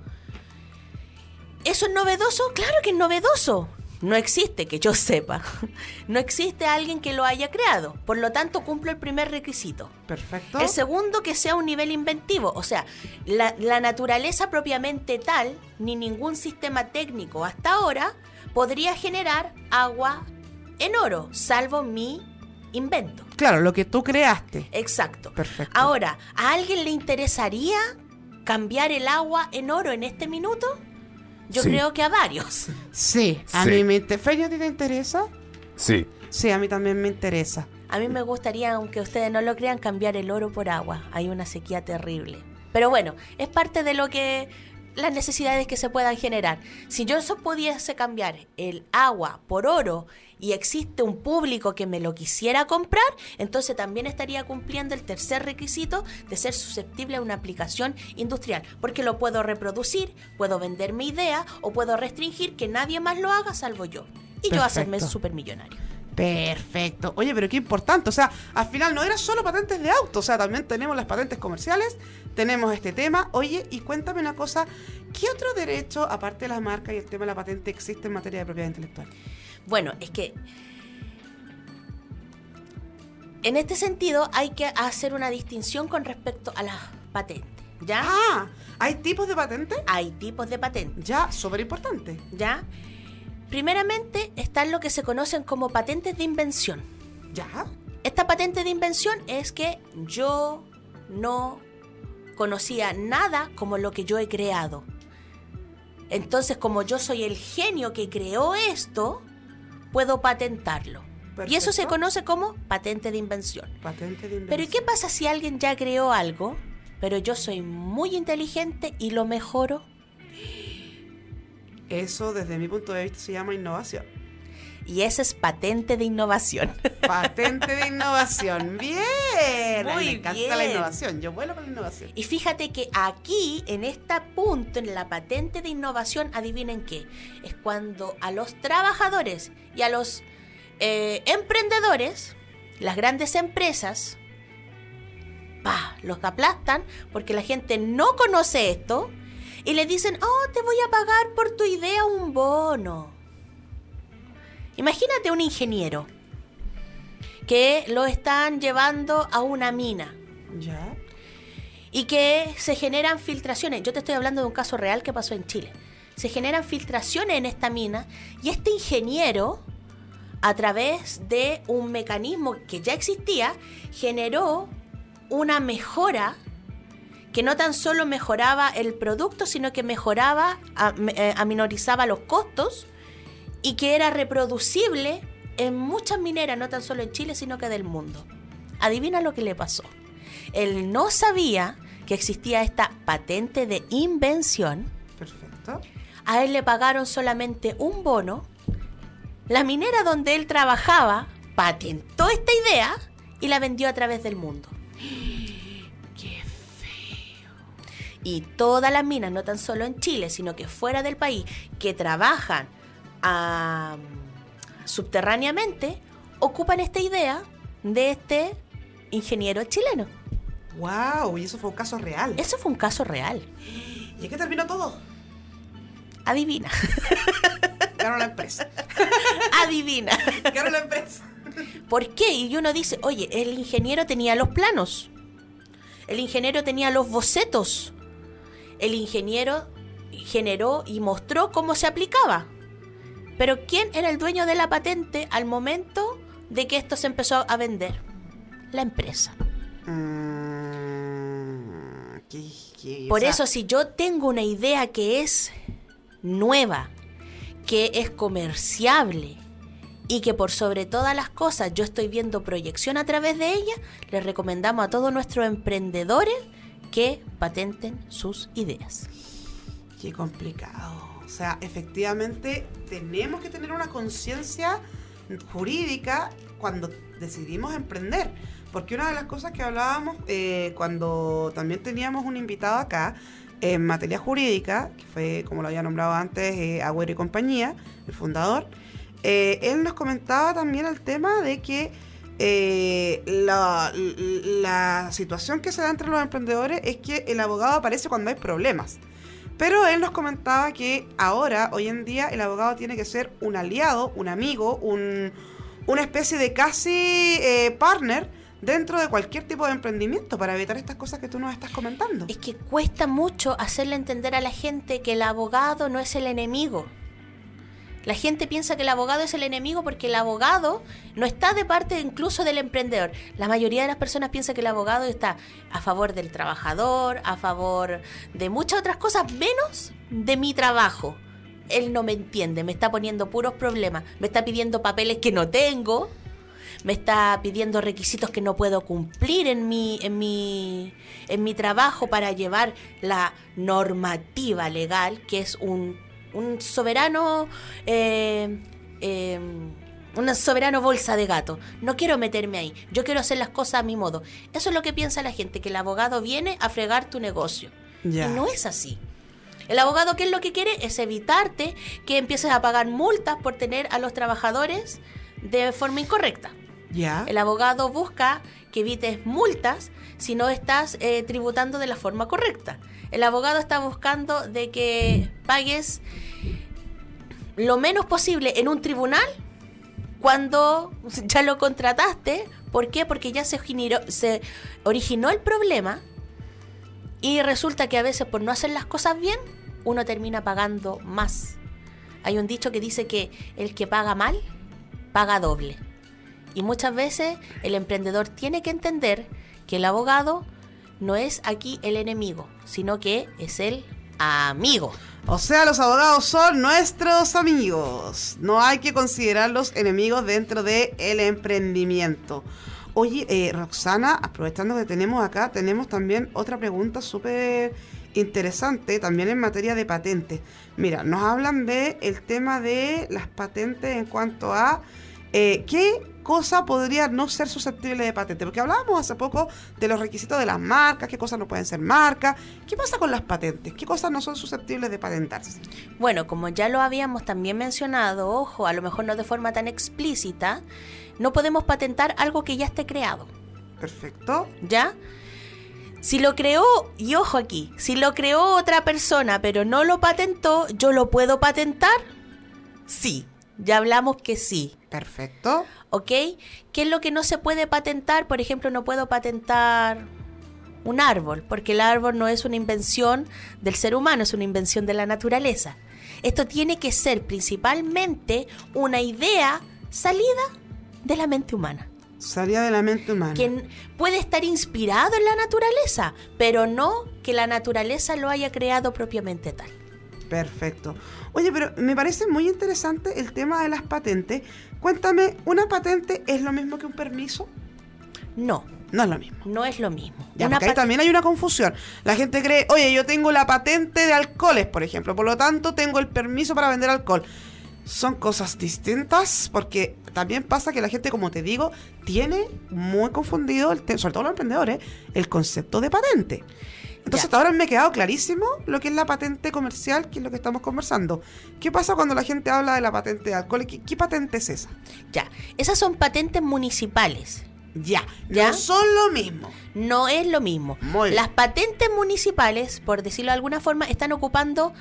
¿eso es novedoso? Claro que es novedoso. No existe, que yo sepa. No existe alguien que lo haya creado. Por lo tanto, cumplo el primer requisito.
Perfecto.
El segundo, que sea un nivel inventivo. O sea, la, la naturaleza propiamente tal, ni ningún sistema técnico hasta ahora, podría generar agua en oro, salvo mi invento.
Claro, lo que tú creaste.
Exacto.
Perfecto.
Ahora, ¿a alguien le interesaría cambiar el agua en oro en este minuto? Yo
Sí.
creo que a varios.
Sí, a
Sí.
mí me interesa. ¿a ti te interesa?
Sí.
Sí, a mí también me interesa.
A mí me gustaría, aunque ustedes no lo crean, cambiar el oro por agua. Hay una sequía terrible. Pero bueno, es parte de lo que las necesidades que se puedan generar. Si yo eso pudiese cambiar el agua por oro y existe un público que me lo quisiera comprar, entonces también estaría cumpliendo el tercer requisito de ser susceptible a una aplicación industrial, porque lo puedo reproducir, puedo vender mi idea o puedo restringir que nadie más lo haga salvo yo. Y yo hacerme supermillonario.
Perfecto. Oye, pero qué importante. O sea, al final no era solo patentes de auto. O sea, también tenemos las patentes comerciales. Tenemos este tema. Oye, y cuéntame una cosa. ¿Qué otro derecho, aparte de la marca y el tema de la patente, existe en materia de propiedad intelectual?
Bueno, es que en este sentido hay que hacer una distinción con respecto a las patentes. ¿Ya?
Ah, ¿hay tipos de patente?
Hay tipos de patentes.
Ya, súper importante.
¿Ya? Primeramente están lo que se conocen como patentes de invención.
Ya.
Esta patente de invención es que yo no conocía nada como lo que yo he creado. Entonces, como yo soy el genio que creó esto, puedo patentarlo. Y eso se conoce como patente de invención.
Patente de invención.
Pero ¿y qué pasa si alguien ya creó algo, pero yo soy muy inteligente y lo mejoro?
Eso, desde mi punto de vista, se llama innovación.
Y ese es patente de innovación.
Patente de innovación. Bien.
Muy
me encanta la
bien.
innovación. Yo vuelo con la innovación.
Y fíjate que aquí, en este punto, en la patente de innovación, adivinen qué, es cuando a los trabajadores y a los eh, emprendedores, las grandes empresas, pa, los aplastan porque la gente no conoce esto y le dicen, oh, te voy a pagar por tu idea un bono. Imagínate un ingeniero que lo están llevando a una mina
Ya.
y que se generan filtraciones. Yo te estoy hablando de un caso real que pasó en Chile. Se generan filtraciones en esta mina y este ingeniero, a través de un mecanismo que ya existía, generó una mejora que no tan solo mejoraba el producto, sino que mejoraba, eh, aminorizaba los costos y que era reproducible en muchas mineras, no tan solo en Chile, sino que del mundo. Adivina lo que le pasó. Él no sabía que existía esta patente de invención.
Perfecto.
A él le pagaron solamente un bono. La minera donde él trabajaba patentó esta idea y la vendió a través del mundo. Y todas las minas, no tan solo en Chile, sino que fuera del país, que trabajan ah, subterráneamente, ocupan esta idea de este ingeniero chileno.
Wow, y eso fue un caso real.
Eso fue un caso real.
¿Y en qué terminó todo?
Adivina,
Ganó la empresa.
adivina.
Ganó la empresa.
¿Por qué? Y uno dice, oye, el ingeniero tenía los planos. El ingeniero tenía los bocetos. El ingeniero generó y mostró cómo se aplicaba. Pero ¿quién era el dueño de la patente al momento de que esto se empezó a vender? La empresa.
Mm, ¿qué- qué-
Por
o sea,
eso si yo tengo una idea que es nueva, que es comerciable y que por sobre todas las cosas yo estoy viendo proyección a través de ella, les recomendamos a todos nuestros emprendedores que patenten sus ideas.
Qué complicado. O sea, efectivamente tenemos que tener una conciencia jurídica cuando decidimos emprender. Porque una de las cosas que hablábamos eh, cuando también teníamos un invitado acá en materia jurídica, que fue, como lo había nombrado antes, eh, Agüero y compañía, el fundador, eh, él nos comentaba también el tema de que eh, la, situación que se da entre los emprendedores es que el abogado aparece cuando hay problemas. Pero él nos comentaba que ahora, hoy en día, el abogado tiene que ser un aliado, un amigo, un, una especie de casi eh, partner dentro de cualquier tipo de emprendimiento para evitar estas cosas que tú nos estás comentando.
Es que cuesta mucho hacerle entender a la gente que el abogado no es el enemigo. La gente piensa que el abogado es el enemigo porque el abogado no está de parte incluso del emprendedor. La mayoría de las personas piensa que el abogado está a favor del trabajador, a favor de muchas otras cosas, menos de mi trabajo. Él no me entiende, me está poniendo puros problemas, me está pidiendo papeles que no tengo, me está pidiendo requisitos que no puedo cumplir en mi, en mi, en mi trabajo para llevar la normativa legal, que es un, un soberano, eh, eh, una soberano bolsa de gato. No quiero meterme ahí, yo quiero hacer las cosas a mi modo. Eso es lo que piensa la gente, que el abogado viene a fregar tu negocio. Y no es así. El abogado, ¿qué es lo que quiere? Es evitarte que empieces a pagar multas por tener a los trabajadores de forma incorrecta. El abogado busca que evites multas si no estás eh, tributando de la forma correcta. El abogado está buscando de que pagues lo menos posible en un tribunal cuando ya lo contrataste. ¿Por qué? Porque ya se, se originó el problema y resulta que a veces por no hacer las cosas bien, uno termina pagando más. Hay un dicho que dice que el que paga mal, paga doble. Y muchas veces el emprendedor tiene que entender que el abogado no es aquí el enemigo, sino que es el amigo.
O sea, los abogados son nuestros amigos. No hay que considerarlos enemigos dentro del emprendimiento. Oye, eh, Roxana, aprovechando que tenemos acá, tenemos también otra pregunta súper interesante, también en materia de patentes. Mira, nos hablan de el tema de las patentes en cuanto a eh, qué cosa podría no ser susceptible de patente. Porque hablábamos hace poco de los requisitos de las marcas, qué cosas no pueden ser marcas. ¿Qué pasa con las patentes? ¿Qué cosas no son susceptibles de patentarse?
Bueno, como ya lo habíamos también mencionado, ojo, a lo mejor no de forma tan explícita, no podemos patentar algo que ya esté creado.
Perfecto.
¿Ya? Si lo creó, y ojo aquí, si lo creó otra persona pero no lo patentó, ¿yo lo puedo patentar? Sí, ya hablamos que sí.
Perfecto.
¿Ok? ¿Qué es lo que no se puede patentar? Por ejemplo, no puedo patentar un árbol, porque el árbol no es una invención del ser humano, es una invención de la naturaleza. Esto tiene que ser principalmente una idea salida de la mente humana
Salía de la mente humana.
que puede estar inspirado en la naturaleza, pero no que la naturaleza lo haya creado propiamente tal.
Perfecto. Oye, pero me parece muy interesante el tema de las patentes. Cuéntame, ¿una patente es lo mismo que un permiso?
No,
No es lo mismo.
no es lo mismo.
Ya,
Una
porque ahí también hay una confusión. La gente cree, oye, yo tengo la patente de alcoholes, por ejemplo, por lo tanto tengo el permiso para vender alcohol. Son cosas distintas porque también pasa que la gente, como te digo, tiene muy confundido, el sobre todo los emprendedores, el concepto de patente. Entonces, hasta ahora me ha quedado clarísimo lo que es la patente comercial, que es lo que estamos conversando. ¿Qué pasa cuando la gente habla de la patente de alcohol? ¿Qué, qué patente es esa?
Ya, esas son patentes municipales.
Ya,
¿Ya?
no son lo mismo.
No es lo mismo.
Muy bien.
Las patentes municipales, por decirlo de alguna forma, están ocupando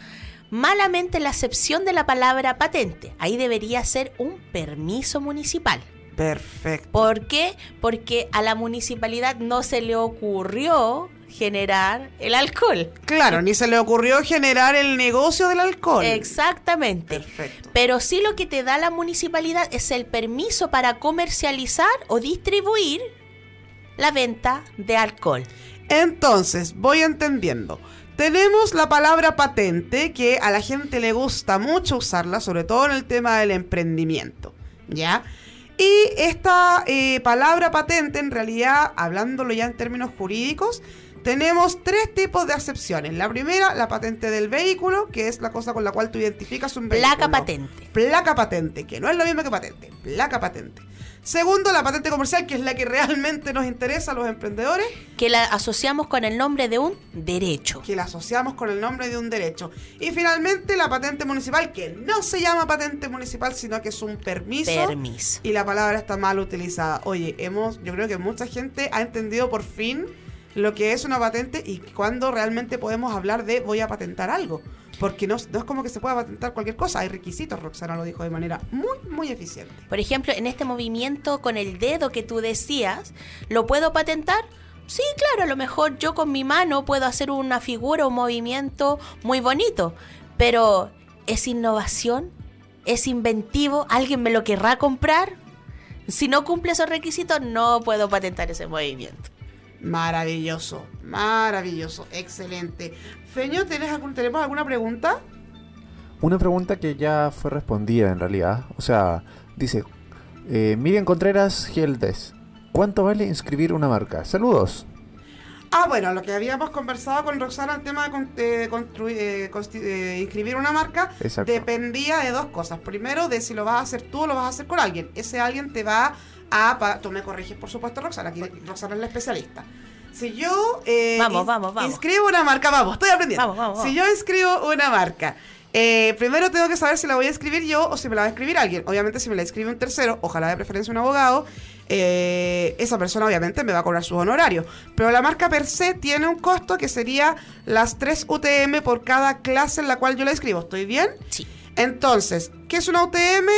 malamente la acepción de la palabra patente. Ahí debería ser un permiso municipal.
Perfecto.
¿Por qué? Porque a la municipalidad no se le ocurrió generar el alcohol.
Claro, ni se le ocurrió generar el negocio del alcohol.
Exactamente.
Perfecto.
Pero sí lo que te da la municipalidad es el permiso para comercializar o distribuir la venta de alcohol.
Entonces, voy entendiendo. Tenemos la palabra patente, que a la gente le gusta mucho usarla, sobre todo en el tema del emprendimiento. ¿Ya? Y esta eh, palabra patente, en realidad, hablándolo ya en términos jurídicos, tenemos tres tipos de acepciones. La primera, la patente del vehículo, que es la cosa con la cual tú identificas un vehículo.
Placa patente.
Placa patente, que no es lo mismo que patente. Placa patente. Segundo, la patente comercial, que es la que realmente nos interesa a los emprendedores,
Que la asociamos con el nombre de un derecho.
que la asociamos con el nombre de un derecho. Y finalmente, la patente municipal, que no se llama patente municipal, sino que es un permiso.
Permiso.
Y la palabra está mal utilizada. Oye, hemos, yo creo que mucha gente ha entendido por fin lo que es una patente y cuándo realmente podemos hablar de voy a patentar algo. Porque no, es como que se pueda patentar cualquier cosa, hay requisitos, Roxana lo dijo de manera muy, muy eficiente.
Por ejemplo, en este movimiento con el dedo que tú decías, ¿lo puedo patentar? Sí, claro, a lo mejor yo con mi mano puedo hacer una figura, un movimiento muy bonito, pero ¿es innovación? ¿Es inventivo? ¿Alguien me lo querrá comprar? Si no cumple esos requisitos, no puedo patentar ese movimiento.
Maravilloso, maravilloso, excelente. Feño, ¿tenés algún, ¿tenemos alguna pregunta?
Una pregunta que ya fue respondida en realidad. O sea, dice eh, Miriam Contreras Geldes. ¿Cuánto vale inscribir una marca? Saludos.
Ah, bueno, lo que habíamos conversado con Roxana, el tema de con- eh, construir, eh, eh, inscribir una marca,
Exacto.
dependía de dos cosas. Primero, de si lo vas a hacer tú o lo vas a hacer con alguien. Ese alguien te va a... pa- Tú me corriges, por supuesto, Roxana. Aquí Roxana es la especialista. Si yo... eh,
Vamos,
ins-
vamos, vamos.
Inscribo una marca, vamos, estoy aprendiendo.
Vamos, vamos,
Si yo inscribo una marca... eh, primero tengo que saber si la voy a escribir yo o si me la va a escribir alguien. Obviamente, si me la escribe un tercero, ojalá de preferencia un abogado, eh, esa persona obviamente me va a cobrar sus honorarios. Pero la marca per se tiene un costo que sería las 3 UTM por cada clase en la cual yo la escribo. ¿Estoy bien?
Sí.
Entonces, ¿qué es una UTM?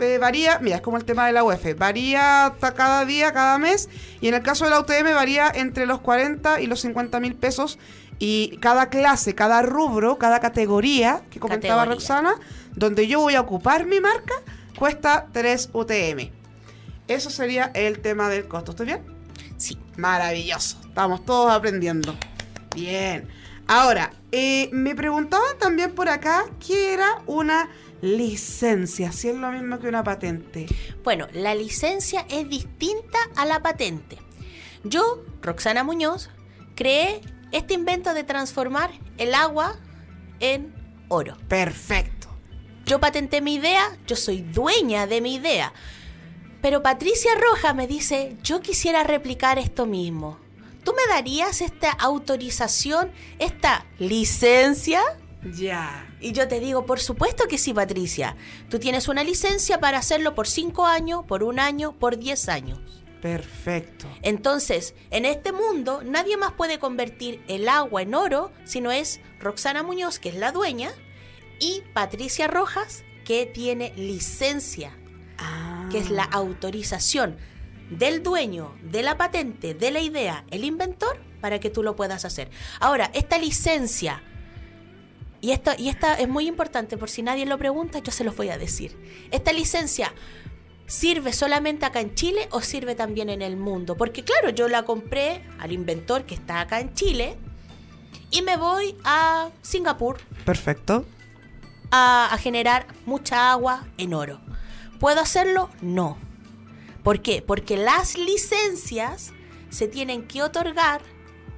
Eh, varía, mira, es como el tema de la UEF, varía hasta cada día, cada mes, y en el caso de la UTM varía entre los 40 y los 50 mil pesos, y cada clase, cada rubro, cada categoría que comentaba
Categoría.
Roxana, donde yo voy a ocupar mi marca, cuesta 3 UTM. Eso sería el tema del costo, ¿estoy bien?
Sí.
Maravilloso. Estamos todos aprendiendo. Bien. Ahora, eh, me preguntaban también por acá qué era una licencia, si es lo mismo que una patente.
Bueno, la licencia es distinta a la patente. Yo, Roxana Muñoz, creé este invento de transformar el agua en oro.
Perfecto.
Yo patenté mi idea, yo soy dueña de mi idea. Pero Patricia Roja me dice, yo quisiera replicar esto mismo. ¿Tú me darías esta autorización, esta licencia?
Ya.
Y yo te digo, por supuesto que sí, Patricia. Tú tienes una licencia para hacerlo por 5 años, por un año, por 10 años.
Perfecto.
Entonces, en este mundo, nadie más puede convertir el agua en oro si no es Roxana Muñoz, que es la dueña, y Patricia Rojas, que tiene licencia,
Ah.
que es la autorización del dueño de la patente, de la idea, el inventor, para que tú lo puedas hacer. Ahora, esta licencia, y esto, y esta es muy importante, por si nadie lo pregunta, yo se los voy a decir. Esta licencia ¿Sirve solamente acá en Chile o sirve también en el mundo? Porque claro, yo la compré al inventor que está acá en Chile y me voy a Singapur
Perfecto.
a, a generar mucha agua en oro. ¿Puedo hacerlo? No. ¿Por qué? Porque las licencias se tienen que otorgar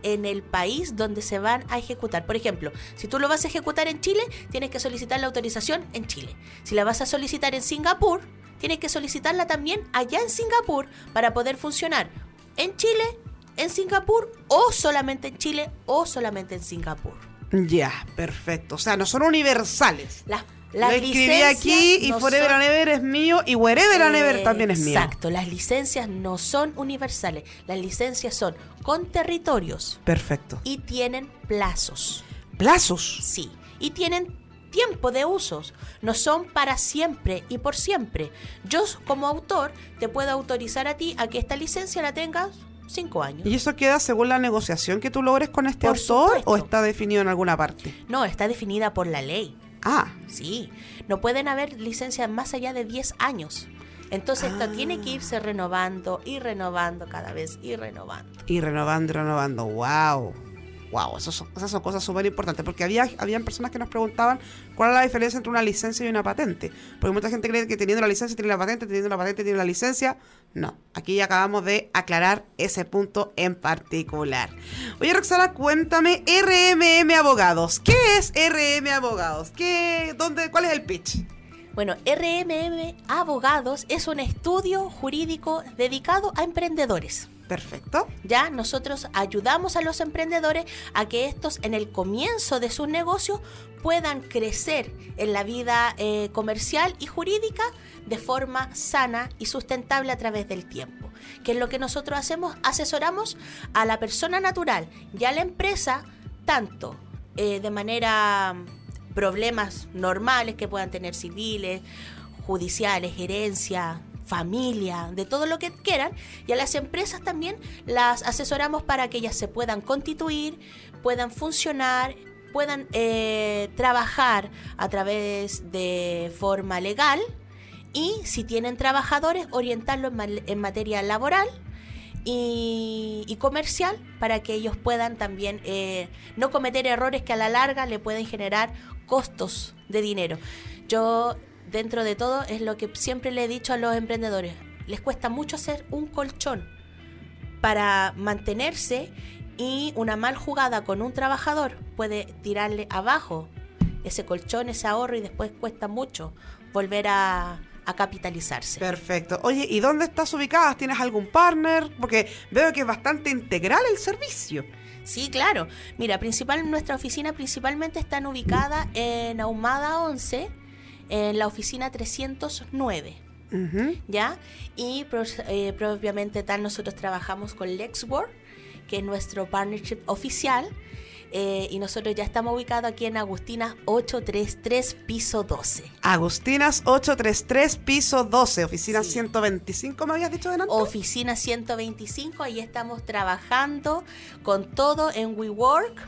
en el país donde se van a ejecutar. Por ejemplo, si tú lo vas a ejecutar en Chile, tienes que solicitar la autorización en Chile. Si la vas a solicitar en Singapur, tienes que solicitarla también allá en Singapur para poder funcionar en Chile, en Singapur o solamente en Chile o solamente en Singapur.
Ya, perfecto. O sea, no son universales.
Las,
Lo
las
escribí
licencias
aquí y
no
Forever
son-
and Ever es mío y Wherever and Ever también es mío.
Exacto, las licencias no son universales. Las licencias son con territorios
Perfecto.
y tienen plazos.
Plazos.
Sí, y tienen tiempo de usos, no son para siempre y por siempre. Yo como autor te puedo autorizar a ti a que esta licencia la tengas cinco años.
¿Y eso queda según la negociación que tú logres con este
Por
autor
supuesto.
o está definido en alguna parte?
No, está definida por la ley.
Ah,
Sí, no pueden haber licencias más allá de 10 años. Entonces esto tiene que irse renovando y renovando cada vez y renovando.
y renovando renovando. ¡Wow! Wow, esas son cosas súper importantes, porque había habían personas que nos preguntaban cuál es la diferencia entre una licencia y una patente. Porque mucha gente cree que teniendo la licencia tiene la patente, teniendo la patente tiene la licencia. No, aquí ya acabamos de aclarar ese punto en particular. Oye, Roxana, cuéntame, RMM Abogados. ¿Qué es RM Abogados? ¿Qué, dónde, ¿Cuál es el pitch?
Bueno, RMM Abogados es un estudio jurídico dedicado a emprendedores.
Perfecto.
Ya nosotros ayudamos a los emprendedores a que estos en el comienzo de sus negocios puedan crecer en la vida eh, comercial y jurídica de forma sana y sustentable a través del tiempo. Que es lo que nosotros hacemos, asesoramos a la persona natural y a la empresa tanto eh, de manera mm, problemas normales que puedan tener civiles, judiciales, herencia, familia, de todo lo que quieran. Y a las empresas también las asesoramos para que ellas se puedan constituir, puedan funcionar, puedan eh, trabajar a través de forma legal y si tienen trabajadores, orientarlos en, ma- en materia laboral y, y comercial para que ellos puedan también eh, no cometer errores que a la larga le pueden generar costos de dinero. Yo, dentro de todo, es lo que siempre le he dicho a los emprendedores, les cuesta mucho hacer un colchón para mantenerse y una mal jugada con un trabajador puede tirarle abajo ese colchón, ese ahorro y después cuesta mucho volver a, a capitalizarse.
Perfecto. Oye, ¿y dónde estás ubicada? ¿Tienes algún partner? Porque veo que es bastante integral el servicio.
Sí, claro. Mira, principal, nuestra oficina principalmente están ubicada en Ahumada 11, en la oficina 309.
Ujú.
¿Ya? Y eh, propiamente tal, nosotros trabajamos con Lexwork, que es nuestro partnership oficial. eh, y nosotros ya estamos ubicados aquí en Agustina 833, piso 12.
Agustinas 833, piso 12, oficina
Sí.
125, ¿me habías dicho delante?
Oficina 125, ahí estamos trabajando con todo en WeWork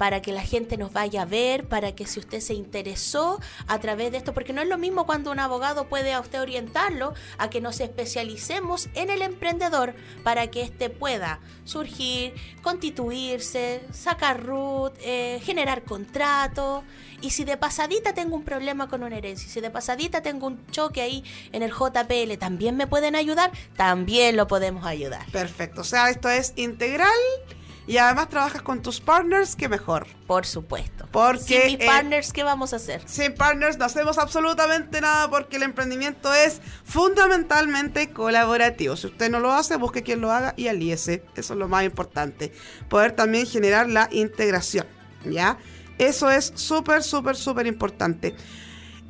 para que la gente nos vaya a ver, para que si usted se interesó a través de esto, porque no es lo mismo cuando un abogado puede a usted orientarlo a que nos especialicemos en el emprendedor para que éste pueda surgir, constituirse, sacar RUT, eh, generar contrato. Y si de pasadita tengo un problema con una herencia, si de pasadita tengo un choque ahí en el JPL, también me pueden ayudar, también lo podemos ayudar.
Perfecto, o sea, esto es integral y además trabajas con tus partners, que mejor.
Por supuesto.
Porque,
Sin mis
eh,
partners, ¿qué vamos a hacer?
Sin partners no hacemos absolutamente nada porque el emprendimiento es fundamentalmente colaborativo. Si usted no lo hace, busque quien lo haga y alíese. Eso es lo más importante. Poder también generar la integración, ¿ya? Eso es súper, súper, súper importante.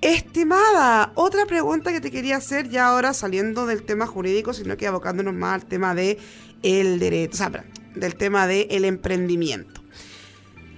Estimada, otra pregunta que te quería hacer ya ahora saliendo del tema jurídico, sino que abocándonos más al tema de el derecho, o sea, del tema del emprendimiento.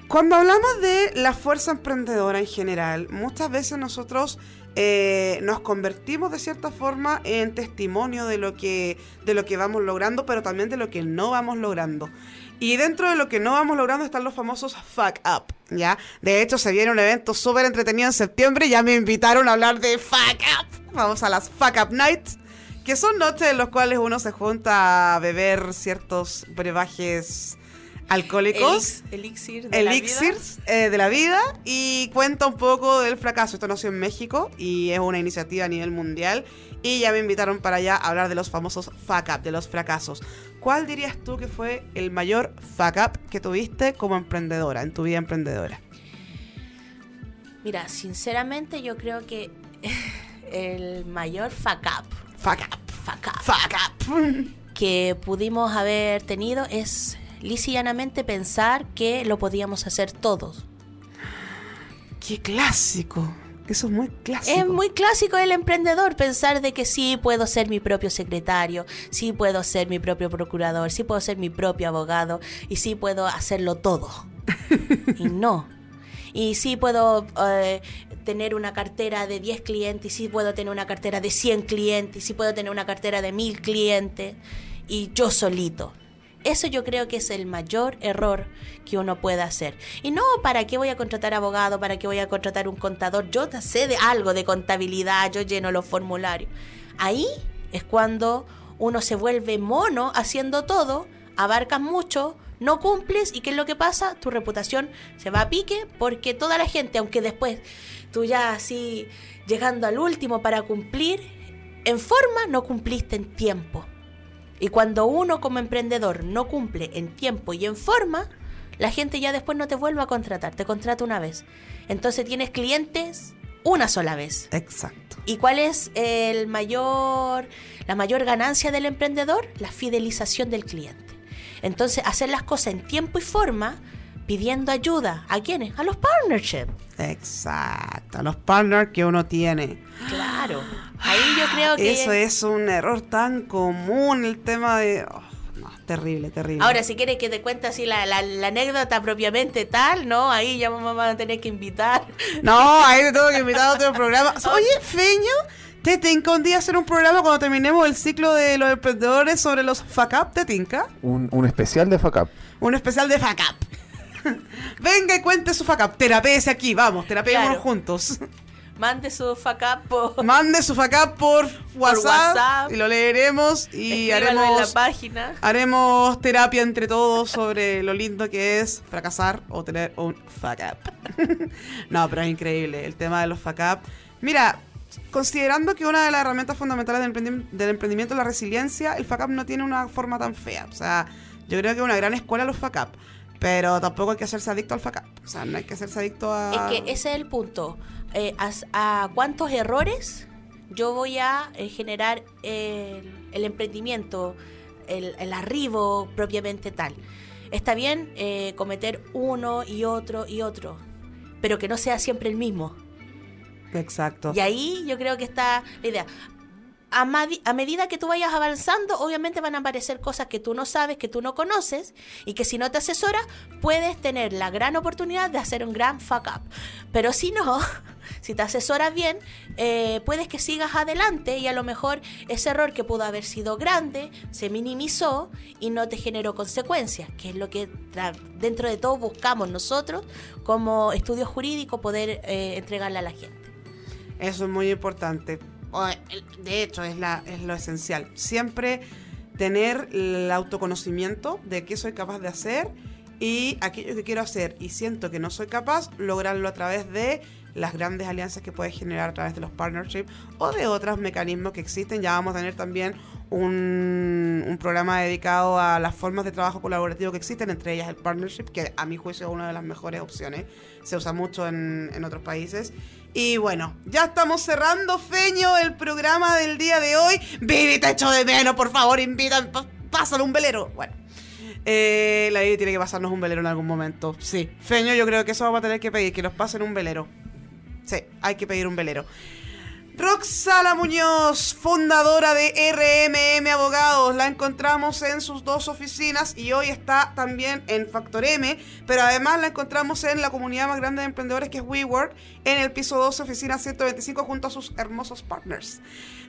Cuando hablamos de la fuerza emprendedora en general, muchas veces nosotros eh, nos convertimos de cierta forma en testimonio de lo, que, de lo que vamos logrando, pero también de lo que no vamos logrando. Y dentro de lo que no vamos logrando están los famosos fuck up, ¿ya? De hecho, se viene un evento súper entretenido en septiembre, ya me invitaron a hablar de fuck up. Vamos a las fuck up nights, que son noches en las cuales uno se junta a beber ciertos brebajes alcohólicos
elixir de la vida.
elixirs eh, de la vida y cuenta un poco del fracaso. Esto nació en México y es una iniciativa a nivel mundial. Y ya me invitaron para allá a hablar de los famosos fuck up, de los fracasos. ¿Cuál dirías tú que fue el mayor fuck up que tuviste como emprendedora, en tu vida emprendedora?
Mira, sinceramente yo creo que el mayor fuck up,
Fuck up.
fuck up
Fuck up.
que pudimos haber tenido es lisa y llanamente pensar que lo podíamos hacer todos.
Qué clásico. Eso es muy clásico.
Es muy clásico del emprendedor pensar de que sí puedo ser mi propio secretario, sí puedo ser mi propio procurador, sí puedo ser mi propio abogado y sí puedo hacerlo todo. y no. Y sí puedo eh, tener una cartera de 10 clientes, y sí puedo tener una cartera de 100 clientes, y sí puedo tener una cartera de 1000 clientes y yo solito. Eso yo creo que es el mayor error que uno puede hacer. Y no, ¿para qué voy a contratar abogado? ¿Para qué voy a contratar un contador? Yo sé de algo de contabilidad, yo lleno los formularios. Ahí es cuando uno se vuelve mono haciendo todo, abarcas mucho, no cumples y ¿qué es lo que pasa? Tu reputación se va a pique porque toda la gente, aunque después tú ya así llegando al último para cumplir, en forma no cumpliste en tiempo. Y cuando uno como emprendedor no cumple en tiempo y en forma, la gente ya después no te vuelve a contratar, te contrata una vez. Entonces tienes clientes una sola vez.
Exacto.
¿Y cuál es el mayor, la mayor ganancia del emprendedor? La fidelización del cliente. Entonces, hacer las cosas en tiempo y forma, pidiendo ayuda. ¿A quiénes? A los partnerships.
Exacto. A los partners que uno tiene.
Claro. Ahí yo creo que...
Eso es un error tan común, el tema de... oh, no, terrible, terrible.
Ahora, si quieres que te cuente así la, la- la anécdota propiamente tal, ¿no? Ahí ya vamos a tener que invitar.
No, ahí te tengo que invitar a otro programa. Oye, Feño, ¿te tinca un día hacer un programa cuando terminemos el ciclo de los emprendedores sobre los fuck up? ¿Te tinca?
Un, un especial de FACAP.
Un especial de fuck up. Venga y cuente su fuck up. Terapéese aquí, vamos, terapémonos
Claro.
juntos.
Mande su faca por...
Mande su fuck up por WhatsApp,
WhatsApp.
y lo leeremos y
Escríbanlo en la
haremos,
página.
haremos terapia entre todos sobre lo lindo que es fracasar o tener un fuck up. no, pero es increíble el tema de los fuck up. Mira, considerando que una de las herramientas fundamentales del, emprendi- del emprendimiento es la resiliencia, el fuck up no tiene una forma tan fea. O sea, yo creo que es una gran escuela los fuck up. Pero tampoco hay que hacerse adicto al fuck up. O sea, no hay que hacerse adicto a...
Es que ese es el punto. Eh, a, cuántos errores yo voy a eh, generar el, emprendimiento, el, el arribo propiamente tal. Está bien eh, cometer uno y otro y otro, pero que no sea siempre el mismo.
Exacto.
Y ahí yo creo que está la idea. A, medida que tú vayas avanzando, obviamente van a aparecer cosas que tú no sabes, que tú no conoces, y que si no te asesoras, puedes tener la gran oportunidad de hacer un gran fuck up. Pero si no, si te asesoras bien, eh, puedes que sigas adelante y a lo mejor ese error que pudo haber sido grande se minimizó y no te generó consecuencias, que es lo que dentro de todo buscamos nosotros como estudio jurídico poder eh, entregarle a la gente.
Eso es muy importante. De hecho, es, la, es lo esencial. Siempre tener el autoconocimiento de qué soy capaz de hacer y aquello que quiero hacer y siento que no soy capaz, lograrlo a través de las grandes alianzas que puedes generar a través de los partnerships o de otros mecanismos que existen. Ya vamos a tener también un, un programa dedicado a las formas de trabajo colaborativo que existen, entre ellas el partnership, que a mi juicio es una de las mejores opciones. Se usa mucho en, en otros países. Y bueno, ya estamos cerrando, Feño, el programa del día de hoy. Vivi, te echo de menos, por favor, invitan, pa- pásale un velero. Bueno, eh, la Vivi tiene que pasarnos un velero en algún momento. Sí, Feño, yo creo que eso vamos a tener que pedir, que nos pasen un velero. Sí, hay que pedir un velero. Roxana Muñoz, fundadora de RMM Abogados, la encontramos en sus dos oficinas y hoy está también en Factor M, pero además la encontramos en la comunidad más grande de emprendedores que es WeWork, en el piso 12, oficina 125, junto a sus hermosos partners.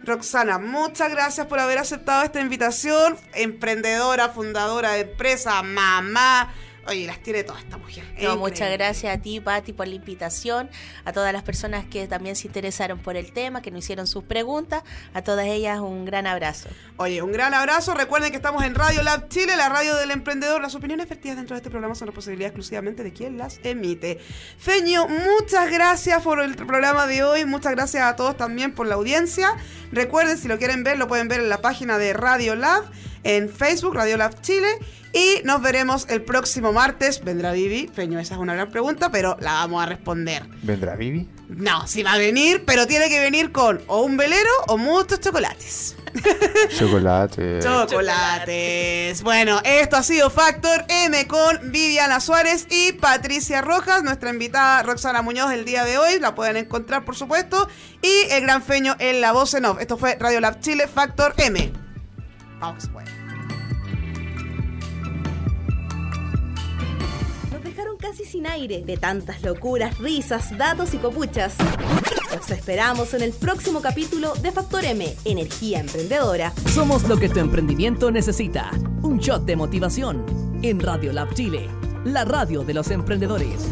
Roxana, muchas gracias por haber aceptado esta invitación, emprendedora, fundadora de empresa, mamá. Oye, las tiene toda esta mujer.
No, muchas gracias a ti, Pati, por la invitación, a todas las personas que también se interesaron por el tema, que nos hicieron sus preguntas, a todas ellas un gran abrazo.
Oye, un gran abrazo. Recuerden que estamos en Radio Lab Chile, la radio del emprendedor. Las opiniones vertidas dentro de este programa son responsabilidad exclusivamente de quien las emite. Feño, muchas gracias por el programa de hoy. Muchas gracias a todos también por la audiencia. Recuerden, si lo quieren ver, lo pueden ver en la página de Radio Lab, en Facebook, Radio Lab Chile. Y nos veremos el próximo martes. ¿Vendrá Vivi? Feño, esa es una gran pregunta, pero la vamos a responder.
¿Vendrá Vivi?
No, sí va a venir, pero tiene que venir con o un velero o muchos chocolates.
Chocolate.
Chocolates. Bueno, esto ha sido Factor M con Viviana Suárez y Patricia Rojas, nuestra invitada Roxana Muñoz el día de hoy. La pueden encontrar, por supuesto. Y el gran feño en la voz en off. Esto fue Radio Lab Chile Factor M. Vamos, pues.
Casi sin aire de tantas locuras, risas, datos y copuchas. Los esperamos en el próximo capítulo de Factor M, Energía Emprendedora.
Somos lo que tu emprendimiento necesita. Un shot de motivación en Radio Lab Chile, la radio de los emprendedores.